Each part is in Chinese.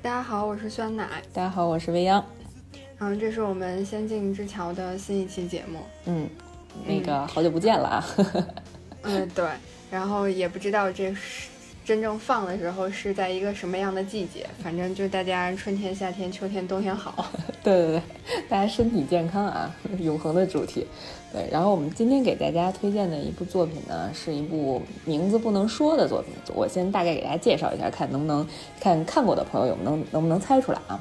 大家好，我是酸奶。大家好，我是未央。然后这是我们《仙境之桥》的新一期节目。嗯，那个好久不见了啊。嗯，对。然后也不知道这是真正放的时候是在一个什么样的季节，反正就大家春天、夏天、秋天、冬天好。对对对，大家身体健康啊，永恒的主题。对，然后我们今天给大家推荐的一部作品呢，是一部名字不能说的作品。我先大概给大家介绍一下，看能不能看看过的朋友有能能不能猜出来啊？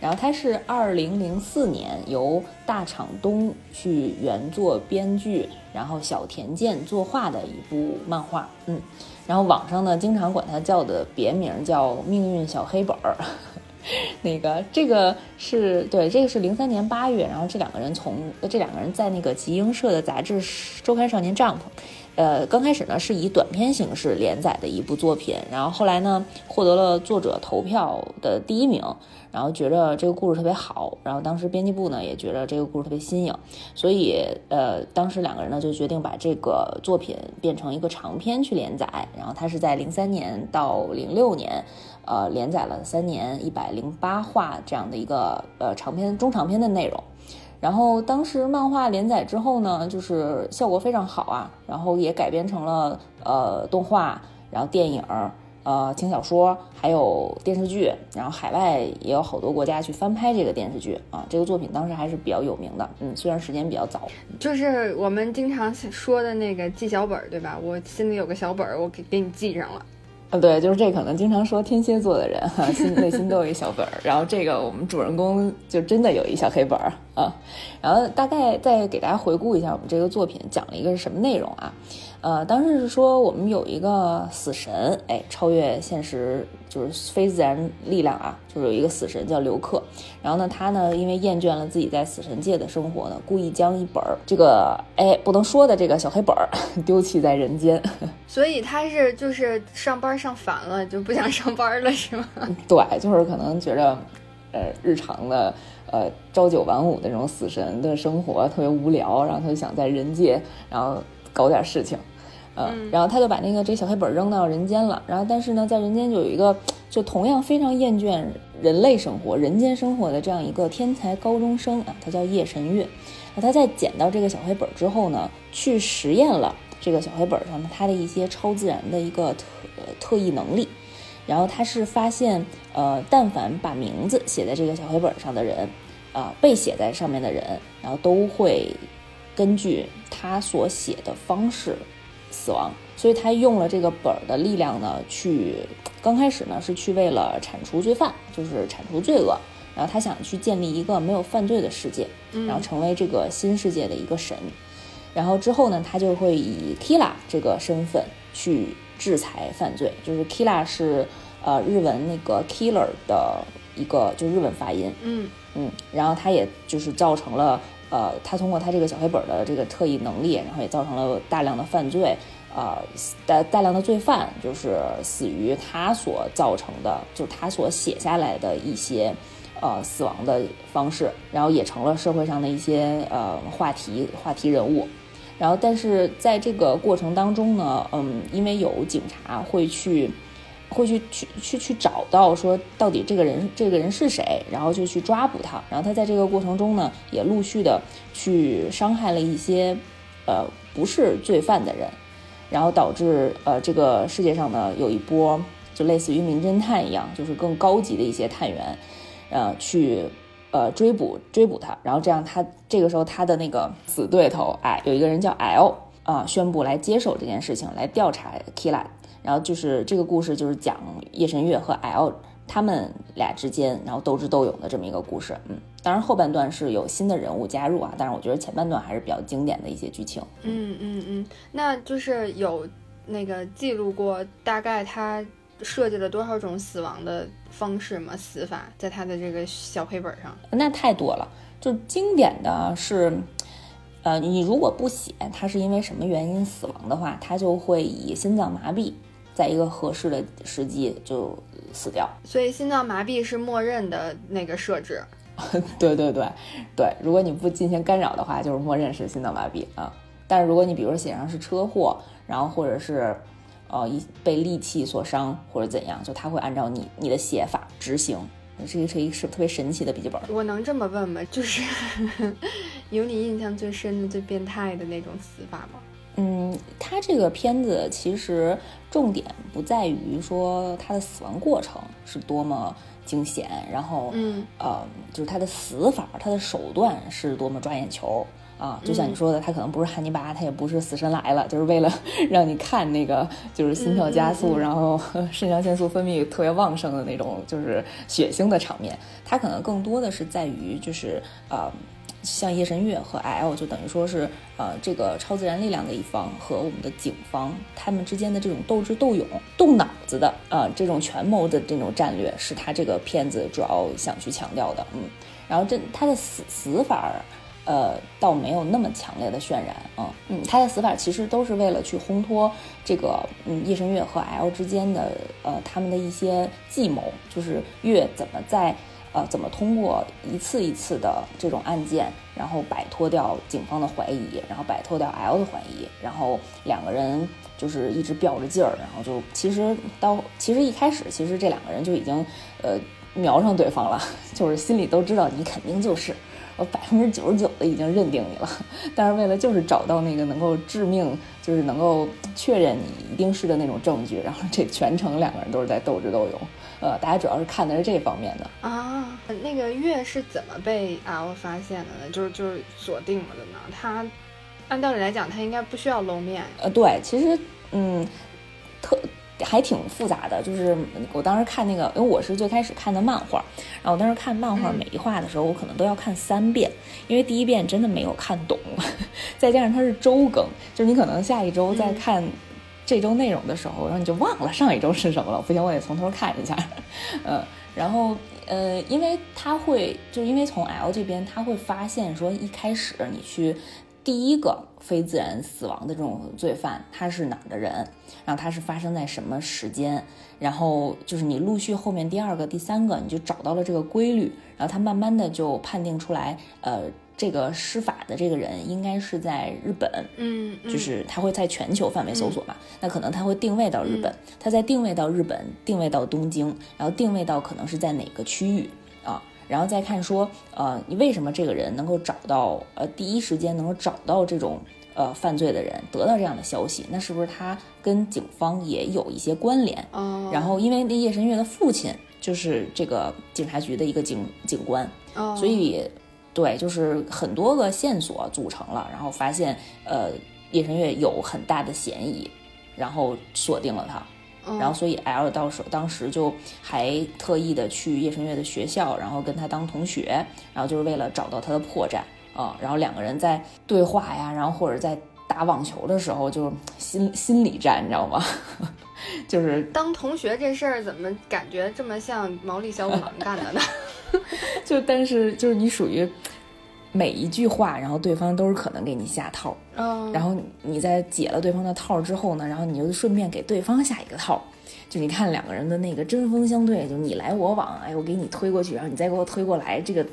然后它是二零零四年由大场东去原作编剧，然后小田健作画的一部漫画。嗯，然后网上呢经常管它叫的别名叫《命运小黑本儿》。那个，这个是对，这个是零三年八月，然后这两个人从这两个人在那个集英社的杂志周刊少年 Jump，呃，刚开始呢是以短篇形式连载的一部作品，然后后来呢获得了作者投票的第一名，然后觉得这个故事特别好，然后当时编辑部呢也觉得这个故事特别新颖，所以呃，当时两个人呢就决定把这个作品变成一个长篇去连载，然后它是在零三年到零六年。呃，连载了三年，一百零八话这样的一个呃长篇、中长篇的内容。然后当时漫画连载之后呢，就是效果非常好啊，然后也改编成了呃动画，然后电影、呃轻小说，还有电视剧。然后海外也有好多国家去翻拍这个电视剧啊。这个作品当时还是比较有名的，嗯，虽然时间比较早。就是我们经常说的那个记小本儿，对吧？我心里有个小本儿，我给给你记上了。啊，对，就是这，可能经常说天蝎座的人哈，心内心都有一小本儿，然后这个我们主人公就真的有一小黑本儿啊，然后大概再给大家回顾一下我们这个作品讲了一个是什么内容啊。呃，当时是说我们有一个死神，哎，超越现实，就是非自然力量啊，就是有一个死神叫刘克。然后呢，他呢因为厌倦了自己在死神界的生活呢，故意将一本儿这个哎不能说的这个小黑本儿 丢弃在人间。所以他是就是上班上烦了，就不想上班了，是吗？对，就是可能觉得，呃，日常的呃朝九晚五的这种死神的生活特别无聊，然后他就想在人界，然后。搞点事情，嗯，然后他就把那个这小黑本扔到人间了。然后，但是呢，在人间就有一个，就同样非常厌倦人类生活、人间生活的这样一个天才高中生啊，他叫叶神月。那他在捡到这个小黑本之后呢，去实验了这个小黑本上他的一些超自然的一个特特异能力。然后他是发现，呃，但凡把名字写在这个小黑本上的人，啊，被写在上面的人，然后都会。根据他所写的方式死亡，所以他用了这个本儿的力量呢，去刚开始呢是去为了铲除罪犯，就是铲除罪恶，然后他想去建立一个没有犯罪的世界，然后成为这个新世界的一个神，然后之后呢，他就会以 Killa 这个身份去制裁犯罪，就是 Killa 是呃日文那个 killer 的一个就日文发音，嗯。嗯，然后他也就是造成了。呃，他通过他这个小黑本的这个特异能力，然后也造成了大量的犯罪，呃，大大量的罪犯就是死于他所造成的，就他所写下来的一些呃死亡的方式，然后也成了社会上的一些呃话题话题人物。然后，但是在这个过程当中呢，嗯，因为有警察会去。会去去去去找到说到底这个人这个人是谁，然后就去抓捕他。然后他在这个过程中呢，也陆续的去伤害了一些呃不是罪犯的人，然后导致呃这个世界上呢有一波就类似于名侦探一样，就是更高级的一些探员，呃去呃追捕追捕他。然后这样他这个时候他的那个死对头哎有一个人叫 L 啊宣布来接手这件事情来调查 Killa。然后就是这个故事，就是讲叶神月和 L 他们俩之间，然后斗智斗勇的这么一个故事。嗯，当然后半段是有新的人物加入啊，但是我觉得前半段还是比较经典的一些剧情。嗯嗯嗯，那就是有那个记录过大概他设计了多少种死亡的方式吗？死法在他的这个小黑本上？那太多了，就经典的是。呃，你如果不写他是因为什么原因死亡的话，他就会以心脏麻痹，在一个合适的时机就死掉。所以心脏麻痹是默认的那个设置。对对对对，如果你不进行干扰的话，就是默认是心脏麻痹啊。但是如果你比如说写上是车祸，然后或者是呃，一被利器所伤或者怎样，就他会按照你你的写法执行。这个是一个是特别神奇的笔记本。我能这么问吗？就是 有你印象最深的、最变态的那种死法吗？嗯，他这个片子其实重点不在于说他的死亡过程是多么惊险，然后，嗯，呃，就是他的死法，他的手段是多么抓眼球啊！就像你说的，他可能不是汉尼拔，他也不是死神来了，就是为了 让你看那个就是心跳加速，然后 肾上腺素分泌特别旺盛的那种就是血腥的场面。他可能更多的是在于就是呃。像夜神月和 L 就等于说是，呃，这个超自然力量的一方和我们的警方他们之间的这种斗智斗勇、动脑子的，呃，这种权谋的这种战略，是他这个片子主要想去强调的。嗯，然后这他的死死法，呃，倒没有那么强烈的渲染。嗯嗯，他的死法其实都是为了去烘托这个，嗯，夜神月和 L 之间的，呃，他们的一些计谋，就是月怎么在。呃，怎么通过一次一次的这种案件，然后摆脱掉警方的怀疑，然后摆脱掉 L 的怀疑，然后两个人就是一直吊着劲儿，然后就其实到其实一开始，其实这两个人就已经呃瞄上对方了，就是心里都知道你肯定就是我百分之九十九的已经认定你了，但是为了就是找到那个能够致命，就是能够确认你一定是的那种证据，然后这全程两个人都是在斗智斗勇。呃，大家主要是看的是这方面的啊。那个月是怎么被 L 发现的呢？就是就是锁定了的呢？他按道理来讲，他应该不需要露面。呃，对，其实嗯，特还挺复杂的。就是我当时看那个，因为我是最开始看的漫画，然后我当时看漫画每一画的时候，我可能都要看三遍，因为第一遍真的没有看懂，再加上它是周更，就是你可能下一周再看。这周内容的时候，然后你就忘了上一周是什么了。不行，我得从头看一下。嗯，然后呃，因为他会，就因为从 L 这边他会发现说，一开始你去第一个非自然死亡的这种罪犯，他是哪儿的人，然后他是发生在什么时间，然后就是你陆续后面第二个、第三个，你就找到了这个规律，然后他慢慢的就判定出来，呃。这个施法的这个人应该是在日本，嗯，就是他会在全球范围搜索嘛，那可能他会定位到日本，他在定位到日本，定位到东京，然后定位到可能是在哪个区域啊，然后再看说，呃，你为什么这个人能够找到，呃，第一时间能够找到这种呃犯罪的人，得到这样的消息，那是不是他跟警方也有一些关联？哦，然后因为那叶神月的父亲就是这个警察局的一个警警官，哦，所以。对，就是很多个线索组成了，然后发现，呃，叶神月有很大的嫌疑，然后锁定了他，然后所以 L 到时当时就还特意的去叶神月的学校，然后跟他当同学，然后就是为了找到他的破绽啊，然后两个人在对话呀，然后或者在打网球的时候就心心理战，你知道吗？就是当同学这事儿怎么感觉这么像毛利小五郎干的呢？就但是就是你属于每一句话，然后对方都是可能给你下套，嗯，然后你在解了对方的套之后呢，然后你就顺便给对方下一个套，就你看两个人的那个针锋相对，就你来我往，哎，我给你推过去，然后你再给我推过来，这个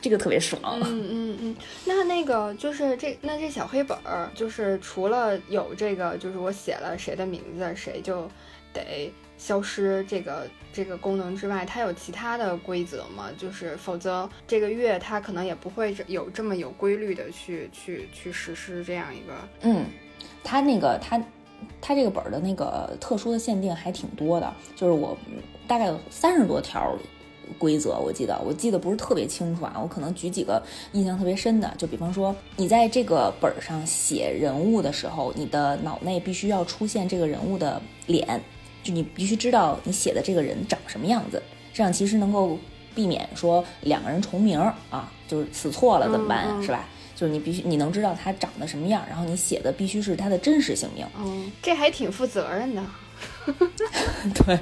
这个特别爽。嗯嗯嗯，那那个就是这那这小黑本儿，就是除了有这个，就是我写了谁的名字，谁就得。消失这个这个功能之外，它有其他的规则吗？就是否则这个月它可能也不会有这么有规律的去去去实施这样一个。嗯，它那个它它这个本儿的那个特殊的限定还挺多的，就是我大概有三十多条规则，我记得我记得不是特别清楚啊，我可能举几个印象特别深的，就比方说你在这个本上写人物的时候，你的脑内必须要出现这个人物的脸。就你必须知道你写的这个人长什么样子，这样其实能够避免说两个人重名啊，就是死错了怎么办，是吧？就是你必须你能知道他长得什么样，然后你写的必须是他的真实姓名。嗯，这还挺负责任的。对，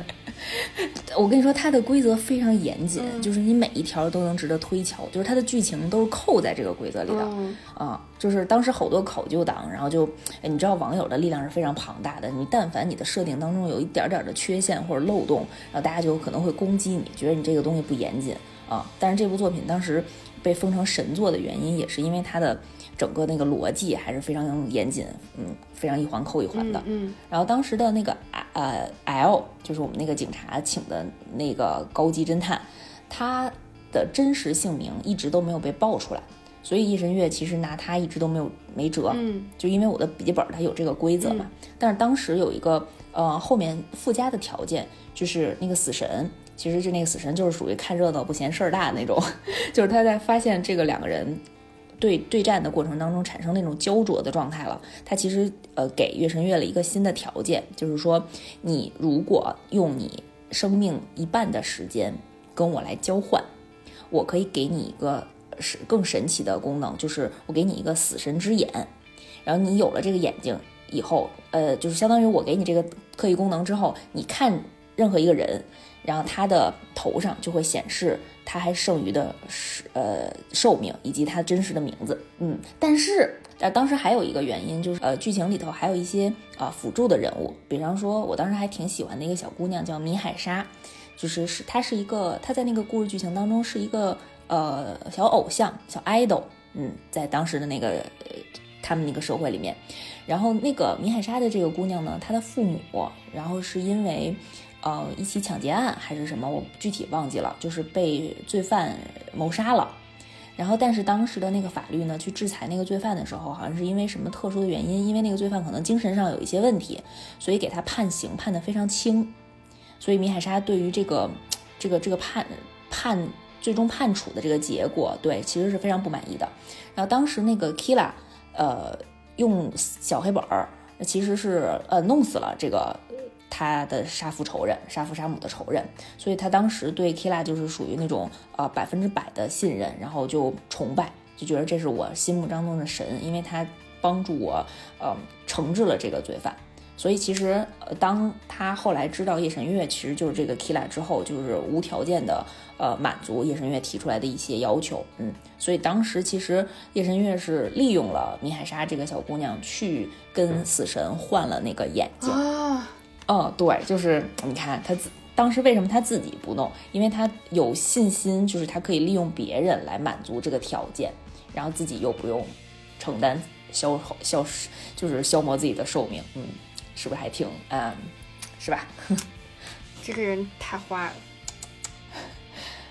我跟你说，它的规则非常严谨，就是你每一条都能值得推敲，就是它的剧情都是扣在这个规则里的啊。就是当时好多考究党，然后就，你知道网友的力量是非常庞大的，你但凡你的设定当中有一点点的缺陷或者漏洞，然后大家就可能会攻击你，觉得你这个东西不严谨啊。但是这部作品当时被封成神作的原因，也是因为它的整个那个逻辑还是非常严谨，嗯，非常一环扣一环的。嗯，然后当时的那个呃 L，就是我们那个警察请的那个高级侦探，他的真实姓名一直都没有被爆出来，所以叶神月其实拿他一直都没有没辙。嗯，就因为我的笔记本它有这个规则嘛，但是当时有一个呃后面附加的条件，就是那个死神。其实就那个死神就是属于看热闹不嫌事儿大的那种，就是他在发现这个两个人对对战的过程当中产生那种焦灼的状态了，他其实呃给月神月了一个新的条件，就是说你如果用你生命一半的时间跟我来交换，我可以给你一个是更神奇的功能，就是我给你一个死神之眼，然后你有了这个眼睛以后，呃，就是相当于我给你这个特异功能之后，你看任何一个人。然后他的头上就会显示他还剩余的是呃寿命以及他真实的名字，嗯，但是呃当时还有一个原因就是呃剧情里头还有一些啊辅助的人物，比方说我当时还挺喜欢的一个小姑娘叫米海莎，就是是她是一个她在那个故事剧情当中是一个呃小偶像小 idol，嗯，在当时的那个呃他们那个社会里面，然后那个米海莎的这个姑娘呢，她的父母然后是因为。呃，一起抢劫案还是什么，我具体忘记了，就是被罪犯谋杀了。然后，但是当时的那个法律呢，去制裁那个罪犯的时候，好像是因为什么特殊的原因，因为那个罪犯可能精神上有一些问题，所以给他判刑判得非常轻。所以米海莎对于这个这个这个判判最终判处的这个结果，对其实是非常不满意的。然后当时那个 Kila，呃，用小黑本儿，其实是呃弄死了这个。他的杀父仇人，杀父杀母的仇人，所以他当时对 Kila 就是属于那种呃百分之百的信任，然后就崇拜，就觉得这是我心目当中的神，因为他帮助我呃惩治了这个罪犯。所以其实呃当他后来知道夜神月其实就是这个 Kila 之后，就是无条件的呃满足夜神月提出来的一些要求，嗯，所以当时其实夜神月是利用了米海莎这个小姑娘去跟死神换了那个眼睛。嗯，对，就是你看他自当时为什么他自己不弄？因为他有信心，就是他可以利用别人来满足这个条件，然后自己又不用承担消耗消失，就是消磨自己的寿命。嗯，是不是还挺嗯，是吧？这个人太坏了。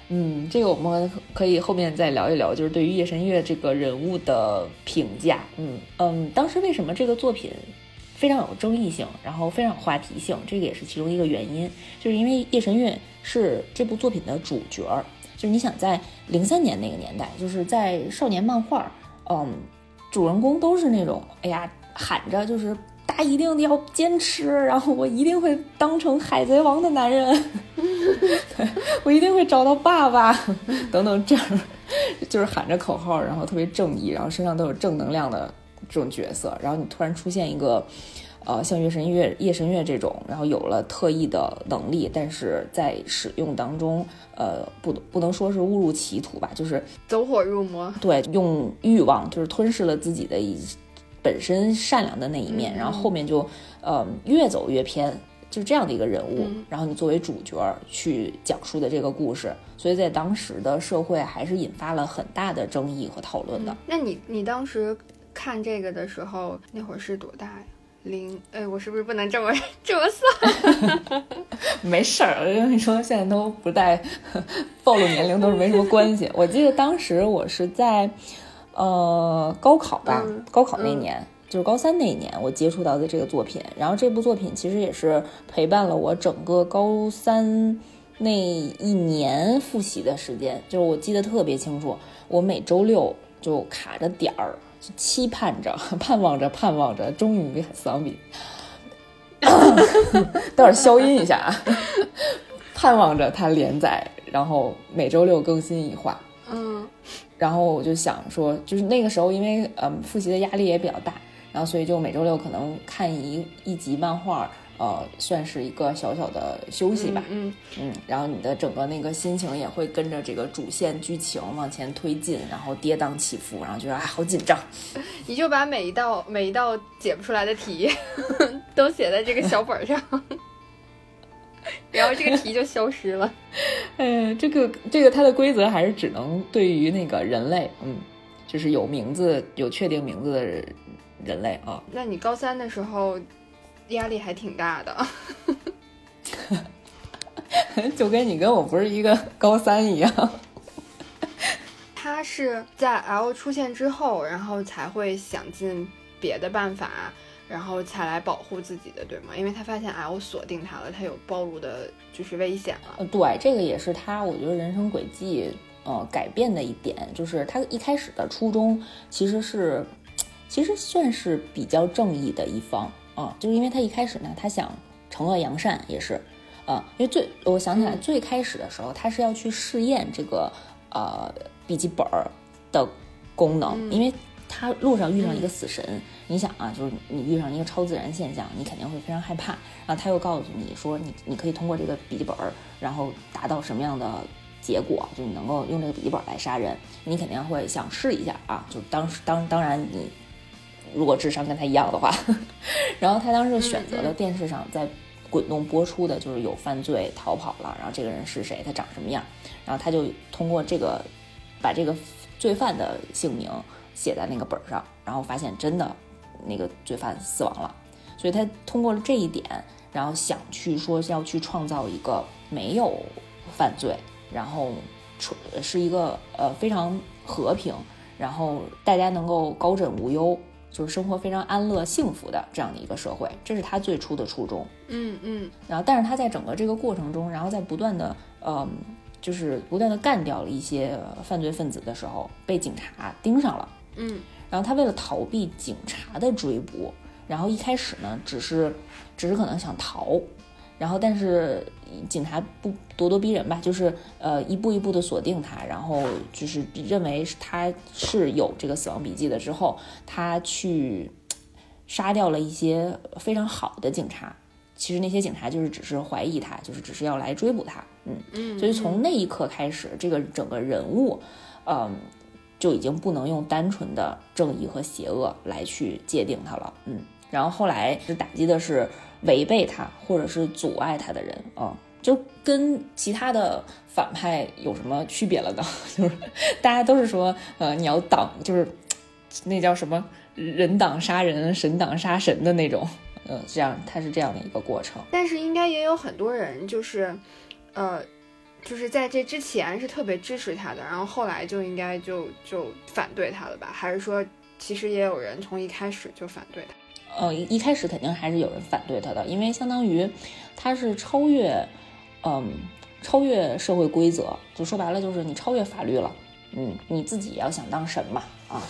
嗯，这个我们可以后面再聊一聊，就是对于夜神月这个人物的评价。嗯嗯，当时为什么这个作品？非常有争议性，然后非常有话题性，这个也是其中一个原因，就是因为叶神韵是这部作品的主角儿，就是你想在零三年那个年代，就是在少年漫画，嗯，主人公都是那种，哎呀，喊着就是大家一定要坚持，然后我一定会当成海贼王的男人，我一定会找到爸爸，等等这样，就是喊着口号，然后特别正义，然后身上都有正能量的。这种角色，然后你突然出现一个，呃，像月神月、夜神月这种，然后有了特异的能力，但是在使用当中，呃，不不能说是误入歧途吧，就是走火入魔。对，用欲望就是吞噬了自己的一本身善良的那一面，然后后面就呃越走越偏，就是这样的一个人物。然后你作为主角去讲述的这个故事，所以在当时的社会还是引发了很大的争议和讨论的。那你你当时？看这个的时候，那会儿是多大呀？零，哎，我是不是不能这么 这么算？没事儿，我跟你说，现在都不带暴露年龄，都是没什么关系。我记得当时我是在呃高考吧，高考那年，就是高三那一年，我接触到的这个作品。然后这部作品其实也是陪伴了我整个高三那一年复习的时间，就是我记得特别清楚，我每周六就卡着点儿。期盼着，盼望着，盼望着，终于丧笔，待会儿消音一下啊！盼望着它连载，然后每周六更新一话。嗯，然后我就想说，就是那个时候，因为嗯复习的压力也比较大，然后所以就每周六可能看一一集漫画。呃，算是一个小小的休息吧。嗯嗯，然后你的整个那个心情也会跟着这个主线剧情往前推进，然后跌宕起伏，然后觉得啊好紧张。你就把每一道每一道解不出来的题 都写在这个小本上，然后这个题就消失了。哎，这个这个它的规则还是只能对于那个人类，嗯，就是有名字有确定名字的人类啊。那你高三的时候压力还挺大的，就跟你跟我不是一个高三一样。他是在 L 出现之后，然后才会想尽别的办法。然后才来保护自己的，对吗？因为他发现 L 锁定他了，他有暴露的，就是危险了。呃，对，这个也是他，我觉得人生轨迹，呃，改变的一点，就是他一开始的初衷其实是，其实算是比较正义的一方啊，就是因为他一开始呢，他想惩恶扬善，也是，啊，因为最，我想起来最开始的时候，他是要去试验这个呃笔记本的功能，因为。他路上遇上一个死神，你想啊，就是你遇上一个超自然现象，你肯定会非常害怕。然后他又告诉你说，你你可以通过这个笔记本，然后达到什么样的结果？就你能够用这个笔记本来杀人，你肯定会想试一下啊。就当时当当然你如果智商跟他一样的话，然后他当时选择了电视上在滚动播出的，就是有犯罪逃跑了，然后这个人是谁，他长什么样，然后他就通过这个把这个罪犯的姓名。写在那个本上，然后发现真的那个罪犯死亡了，所以他通过了这一点，然后想去说要去创造一个没有犯罪，然后是一个呃非常和平，然后大家能够高枕无忧，就是生活非常安乐幸福的这样的一个社会，这是他最初的初衷。嗯嗯。然后，但是他在整个这个过程中，然后在不断的呃，就是不断的干掉了一些犯罪分子的时候，被警察盯上了。嗯，然后他为了逃避警察的追捕，然后一开始呢，只是，只是可能想逃，然后但是警察不咄咄逼人吧，就是呃一步一步的锁定他，然后就是认为他是有这个死亡笔记的之后，他去杀掉了一些非常好的警察，其实那些警察就是只是怀疑他，就是只是要来追捕他，嗯。嗯，所以从那一刻开始，这个整个人物，嗯。就已经不能用单纯的正义和邪恶来去界定他了，嗯，然后后来是打击的是违背他或者是阻碍他的人啊，就跟其他的反派有什么区别了呢？就是大家都是说，呃，你要挡，就是那叫什么人挡杀人，神挡杀神的那种，嗯，这样他是这样的一个过程。但是应该也有很多人就是，呃。就是在这之前是特别支持他的，然后后来就应该就就反对他了吧？还是说其实也有人从一开始就反对他？呃，一开始肯定还是有人反对他的，因为相当于他是超越，嗯，超越社会规则，就说白了就是你超越法律了，嗯，你自己要想当神嘛啊。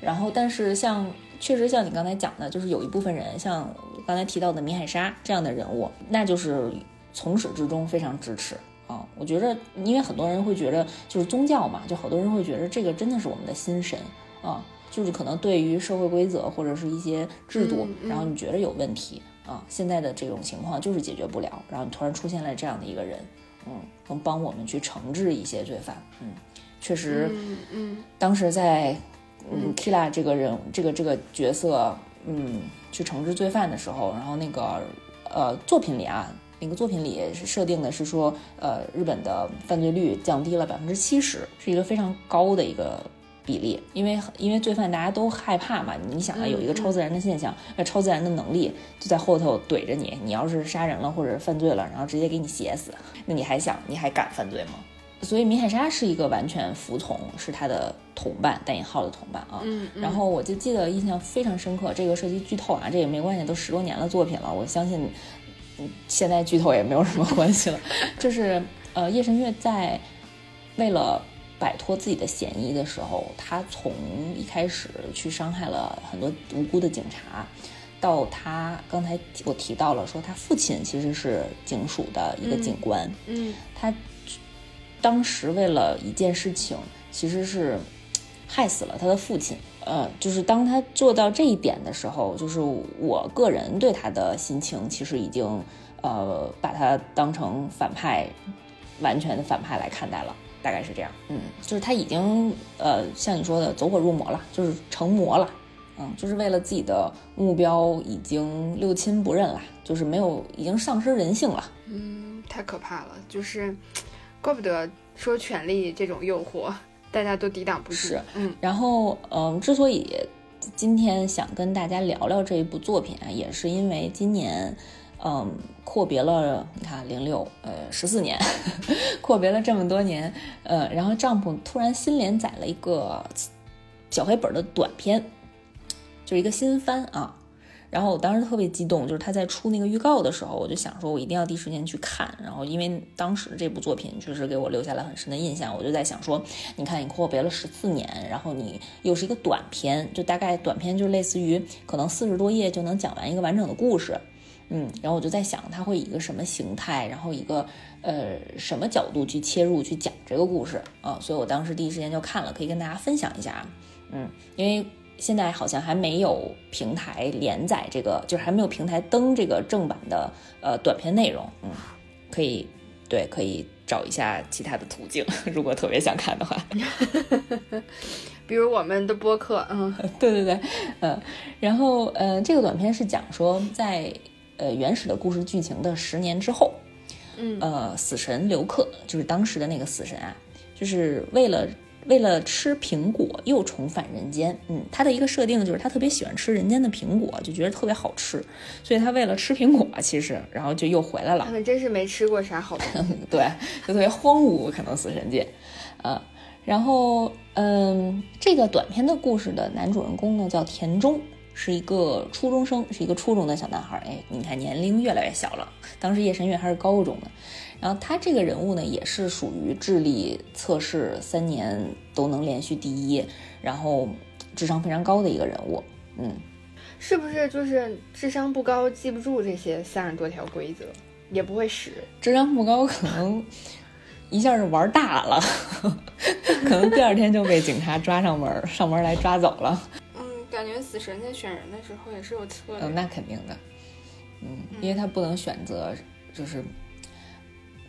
然后，但是像确实像你刚才讲的，就是有一部分人像刚才提到的米海沙这样的人物，那就是从始至终非常支持。啊，我觉着，因为很多人会觉着，就是宗教嘛，就好多人会觉得这个真的是我们的心神啊，就是可能对于社会规则或者是一些制度，然后你觉得有问题啊，现在的这种情况就是解决不了，然后你突然出现了这样的一个人，嗯，能帮我们去惩治一些罪犯，嗯，确实，嗯，当时在嗯 Kila 这个人这个这个角色，嗯，去惩治罪犯的时候，然后那个呃作品里啊。那个作品里是设定的是说，呃，日本的犯罪率降低了百分之七十，是一个非常高的一个比例。因为因为罪犯大家都害怕嘛，你想啊，有一个超自然的现象，那超自然的能力就在后头怼着你，你要是杀人了或者犯罪了，然后直接给你写死，那你还想你还敢犯罪吗？所以米海沙是一个完全服从，是他的同伴，带引号的同伴啊。嗯。然后我就记得印象非常深刻，这个涉及剧透啊，这也没关系，都十多年的作品了，我相信。现在剧透也没有什么关系了，就是呃，叶神月在为了摆脱自己的嫌疑的时候，他从一开始去伤害了很多无辜的警察，到他刚才我提到了说他父亲其实是警署的一个警官，嗯，他当时为了一件事情，其实是害死了他的父亲，呃，就是当他做到这一点的时候，就是我个人对他的心情其实已经。呃，把他当成反派，完全的反派来看待了，大概是这样。嗯，就是他已经呃，像你说的走火入魔了，就是成魔了。嗯，就是为了自己的目标已经六亲不认了，就是没有，已经丧失人性了。嗯，太可怕了。就是怪不得说权力这种诱惑，大家都抵挡不住。是，嗯，然后，嗯，之所以今天想跟大家聊聊这一部作品啊，也是因为今年，嗯，阔别了，你看零六，呃，十四年，阔别了这么多年，呃，然后账篷突然新连载了一个小黑本的短片，就是一个新番啊。然后我当时特别激动，就是他在出那个预告的时候，我就想说，我一定要第一时间去看。然后因为当时这部作品确实给我留下了很深的印象，我就在想说，你看你阔别了十四年，然后你又是一个短片，就大概短片就类似于可能四十多页就能讲完一个完整的故事，嗯，然后我就在想，他会以一个什么形态，然后一个呃什么角度去切入去讲这个故事啊，所以我当时第一时间就看了，可以跟大家分享一下啊，嗯，因为。现在好像还没有平台连载这个，就是还没有平台登这个正版的呃短片内容，嗯，可以对，可以找一下其他的途径，如果特别想看的话，比如我们的播客，嗯，对 对对，嗯，然后呃，这个短片是讲说在呃原始的故事剧情的十年之后，嗯，呃，死神刘克就是当时的那个死神啊，就是为了。为了吃苹果又重返人间，嗯，他的一个设定就是他特别喜欢吃人间的苹果，就觉得特别好吃，所以他为了吃苹果，其实然后就又回来了。他们真是没吃过啥好东西，对，就特别荒芜，可能死神界，啊，然后嗯，这个短片的故事的男主人公呢叫田中，是一个初中生，是一个初中的小男孩，哎，你看年龄越来越小了，当时叶神月还是高中的。然后他这个人物呢，也是属于智力测试三年都能连续第一，然后智商非常高的一个人物。嗯，是不是就是智商不高，记不住这些三十多条规则，也不会使？智商不高，可能一下就玩大了，可能第二天就被警察抓上门，上门来抓走了。嗯，感觉死神在选人的时候也是有策略。嗯，那肯定的。嗯，因为他不能选择，就是。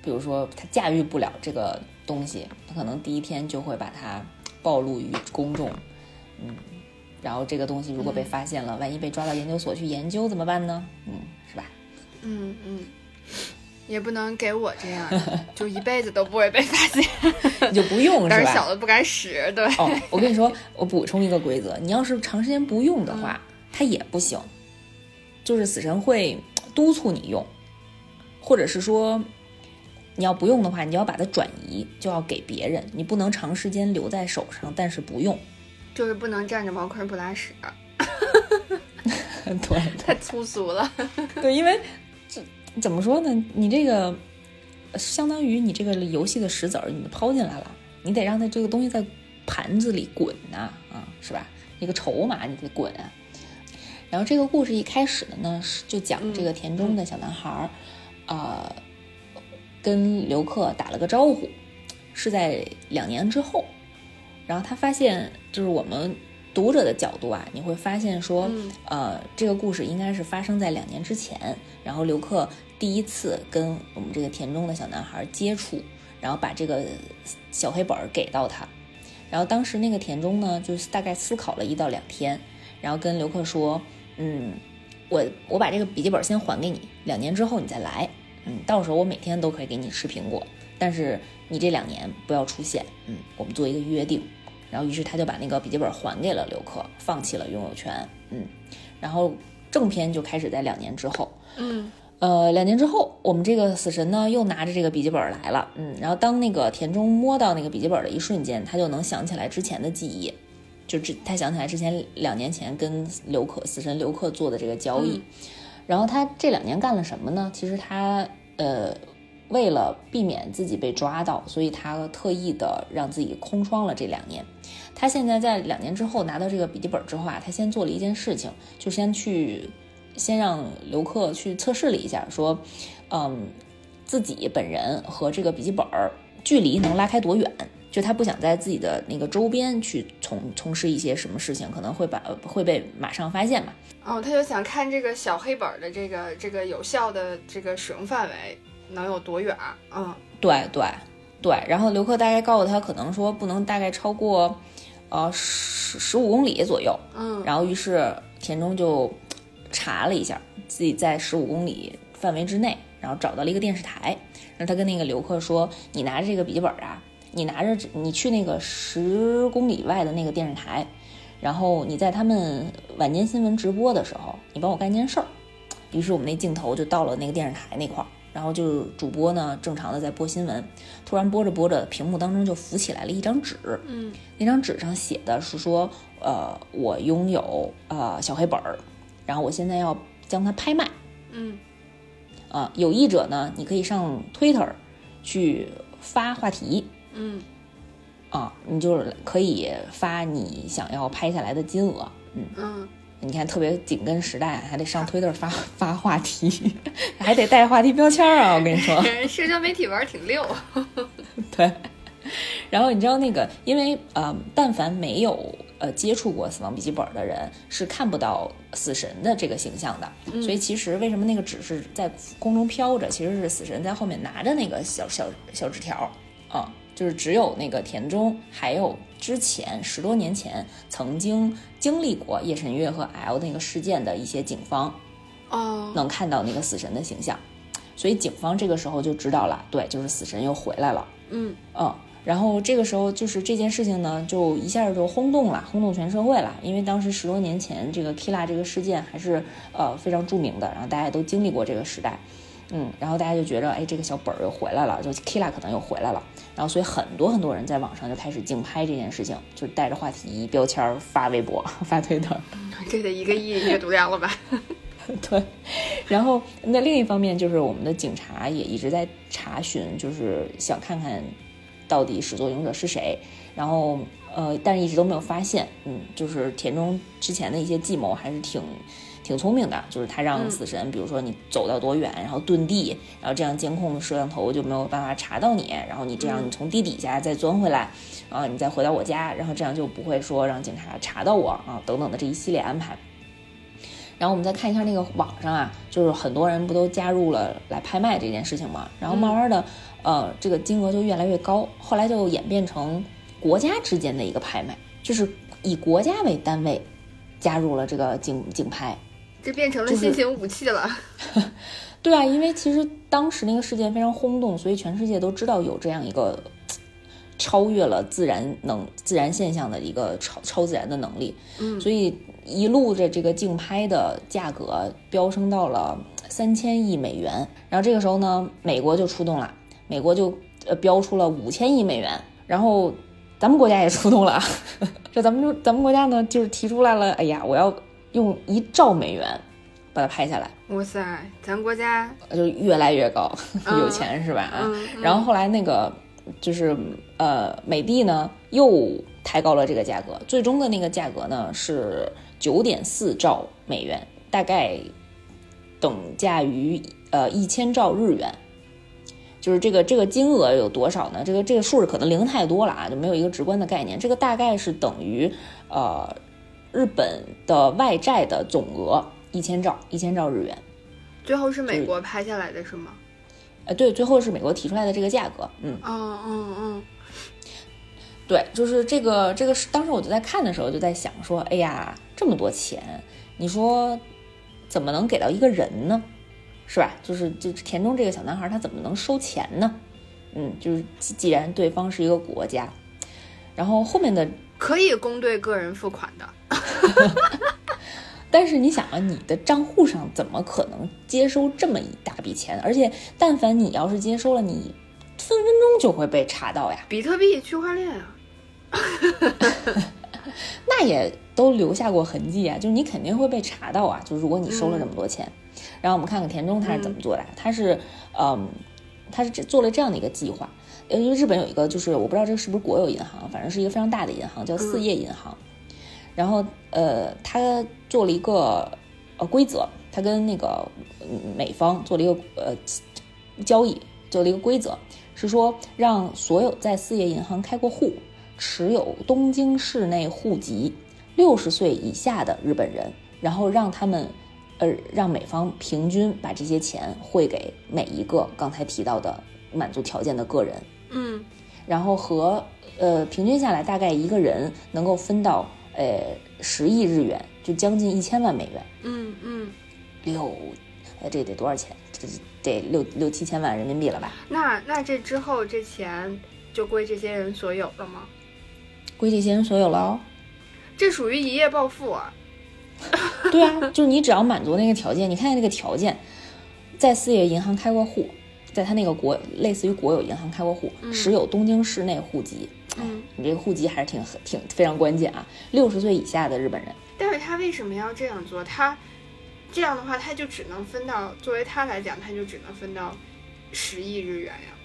比如说他驾驭不了这个东西，他可能第一天就会把它暴露于公众，嗯，然后这个东西如果被发现了，万一被抓到研究所去研究怎么办呢？嗯，是吧？嗯嗯，也不能给我这样，就一辈子都不会被发现，你就不用是吧？胆小的不敢使，对。哦，我跟你说，我补充一个规则，你要是长时间不用的话，它也不行，就是死神会督促你用，或者是说。你要不用的话，你就要把它转移，就要给别人。你不能长时间留在手上，但是不用，就是不能占着茅坑不拉屎。对，太粗俗了。对，因为这怎么说呢？你这个相当于你这个游戏的石子儿，你抛进来了，你得让它这个东西在盘子里滚呐，啊，是吧？一个筹码你得滚。然后这个故事一开始的呢，是就讲这个田中的小男孩儿，啊。跟刘克打了个招呼，是在两年之后，然后他发现，就是我们读者的角度啊，你会发现说，呃，这个故事应该是发生在两年之前，然后刘克第一次跟我们这个田中的小男孩接触，然后把这个小黑本给到他，然后当时那个田中呢，就是大概思考了一到两天，然后跟刘克说，嗯，我我把这个笔记本先还给你，两年之后你再来。嗯，到时候我每天都可以给你吃苹果，但是你这两年不要出现。嗯，我们做一个约定。然后，于是他就把那个笔记本还给了刘克，放弃了拥有权。嗯，然后正片就开始在两年之后。嗯，呃，两年之后，我们这个死神呢又拿着这个笔记本来了。嗯，然后当那个田中摸到那个笔记本的一瞬间，他就能想起来之前的记忆，就之他想起来之前两年前跟刘克死神刘克做的这个交易。然后他这两年干了什么呢？其实他呃，为了避免自己被抓到，所以他特意的让自己空窗了这两年。他现在在两年之后拿到这个笔记本之后啊，他先做了一件事情，就先去先让刘克去测试了一下，说，嗯，自己本人和这个笔记本距离能拉开多远。就他不想在自己的那个周边去从从事一些什么事情，可能会把会被马上发现嘛。哦，他就想看这个小黑本的这个这个有效的这个使用范围能有多远。嗯，对对对。然后刘克大概告诉他，可能说不能大概超过呃十十五公里左右。嗯。然后于是田中就查了一下，自己在十五公里范围之内，然后找到了一个电视台，然后他跟那个游客说：“你拿着这个笔记本啊，你拿着你去那个十公里外的那个电视台，然后你在他们晚间新闻直播的时候，你帮我干件事儿。”于是我们那镜头就到了那个电视台那块儿，然后就是主播呢正常的在播新闻，突然播着播着，屏幕当中就浮起来了一张纸，嗯，那张纸上写的是说，呃，我拥有呃小黑本儿，然后我现在要将它拍卖，嗯，啊，有意者呢，你可以上 Twitter 去发话题，嗯，啊，你就是可以发你想要拍下来的金额，嗯。嗯，你看特别紧跟时代，还得上 Twitter 发 发话题，还得带话题标签啊！我跟你说，社交媒体玩挺溜。对。然后你知道那个，因为呃，但凡没有呃接触过《死亡笔记本》的人，是看不到死神的这个形象的。所以其实为什么那个纸是在空中飘着，其实是死神在后面拿着那个小小小纸条啊，就是只有那个田中还有之前十多年前曾经经历过夜神月和 L 那个事件的一些警方哦，能看到那个死神的形象，所以警方这个时候就知道了，对，就是死神又回来了。嗯。嗯，然后这个时候就是这件事情呢，就一下就轰动了，轰动全社会了。因为当时十多年前这个 Killa 这个事件还是呃非常著名的，然后大家都经历过这个时代，嗯，然后大家就觉着，哎，这个小本儿又回来了，就 Killa 可能又回来了。然后所以很多很多人在网上就开始竞拍这件事情，就带着话题标签发微博、发推特。这得一个亿阅读量了吧？对，然后那另一方面就是我们的警察也一直在查询，就是想看看到底始作俑者是谁，然后呃，但是一直都没有发现。嗯，就是田中之前的一些计谋还是挺挺聪明的，就是他让死神，比如说你走到多远，然后遁地，然后这样监控摄像头就没有办法查到你，然后你这样你从地底下再钻回来，啊，你再回到我家，然后这样就不会说让警察查到我啊等等的这一系列安排。然后我们再看一下那个网上啊，就是很多人不都加入了来拍卖这件事情嘛，然后慢慢的，呃，这个金额就越来越高，后来就演变成国家之间的一个拍卖，就是以国家为单位加入了这个竞竞拍，这变成了新型武器了。对啊，因为其实当时那个事件非常轰动，所以全世界都知道有这样一个超越了自然能自然现象的一个超超自然的能力，嗯，所以。一路着这个竞拍的价格飙升到了三千亿美元，然后这个时候呢，美国就出动了，美国就呃标出了五千亿美元，然后咱们国家也出动了，这咱们就咱们国家呢就是提出来了，哎呀，我要用一兆美元把它拍下来。哇塞，咱国家就越来越高，有钱是吧？啊，然后后来那个就是呃美帝呢又抬高了这个价格，最终的那个价格呢是。九点四兆美元，大概等价于呃一千兆日元，就是这个这个金额有多少呢？这个这个数可能零太多了啊，就没有一个直观的概念。这个大概是等于呃日本的外债的总额一千兆一千兆日元。最后是美国拍下来的是吗？呃，对，最后是美国提出来的这个价格。嗯，嗯嗯嗯。对，就是这个这个是当时我就在看的时候就在想说，哎呀，这么多钱，你说怎么能给到一个人呢？是吧？就是就田中这个小男孩他怎么能收钱呢？嗯，就是既然对方是一个国家，然后后面的可以公对个人付款的 但是你想啊，你的账户上怎么可能接收这么一大笔钱？而且但凡你要是接收了，你分分钟就会被查到呀。比特币、区块链啊。那也都留下过痕迹啊，就是你肯定会被查到啊。就如果你收了这么多钱，然后我们看看田中他是怎么做的，他是，嗯，他是做了这样的一个计划。因为日本有一个，就是我不知道这个是不是国有银行，反正是一个非常大的银行，叫四叶银行。然后，呃，他做了一个呃规则，他跟那个美方做了一个呃交易，做了一个规则，是说让所有在四叶银行开过户。持有东京市内户籍、六十岁以下的日本人，然后让他们，呃，让美方平均把这些钱汇给每一个刚才提到的满足条件的个人，嗯，然后和呃平均下来大概一个人能够分到呃十亿日元，就将近一千万美元，嗯嗯，六，呃这得多少钱？这得六六七千万人民币了吧？那那这之后这钱就归这些人所有了吗？归这些人所有了哦。这属于一夜暴富啊！对啊，就是你只要满足那个条件，你看看那个条件，在四野银行开过户，在他那个国类似于国有银行开过户，持有东京市内户籍。嗯，你这个户籍还是挺挺非常关键啊！六十岁以下的日本人，但是他为什么要这样做？他这样的话，他就只能分到，作为他来讲，他就只能分到十亿日元呀。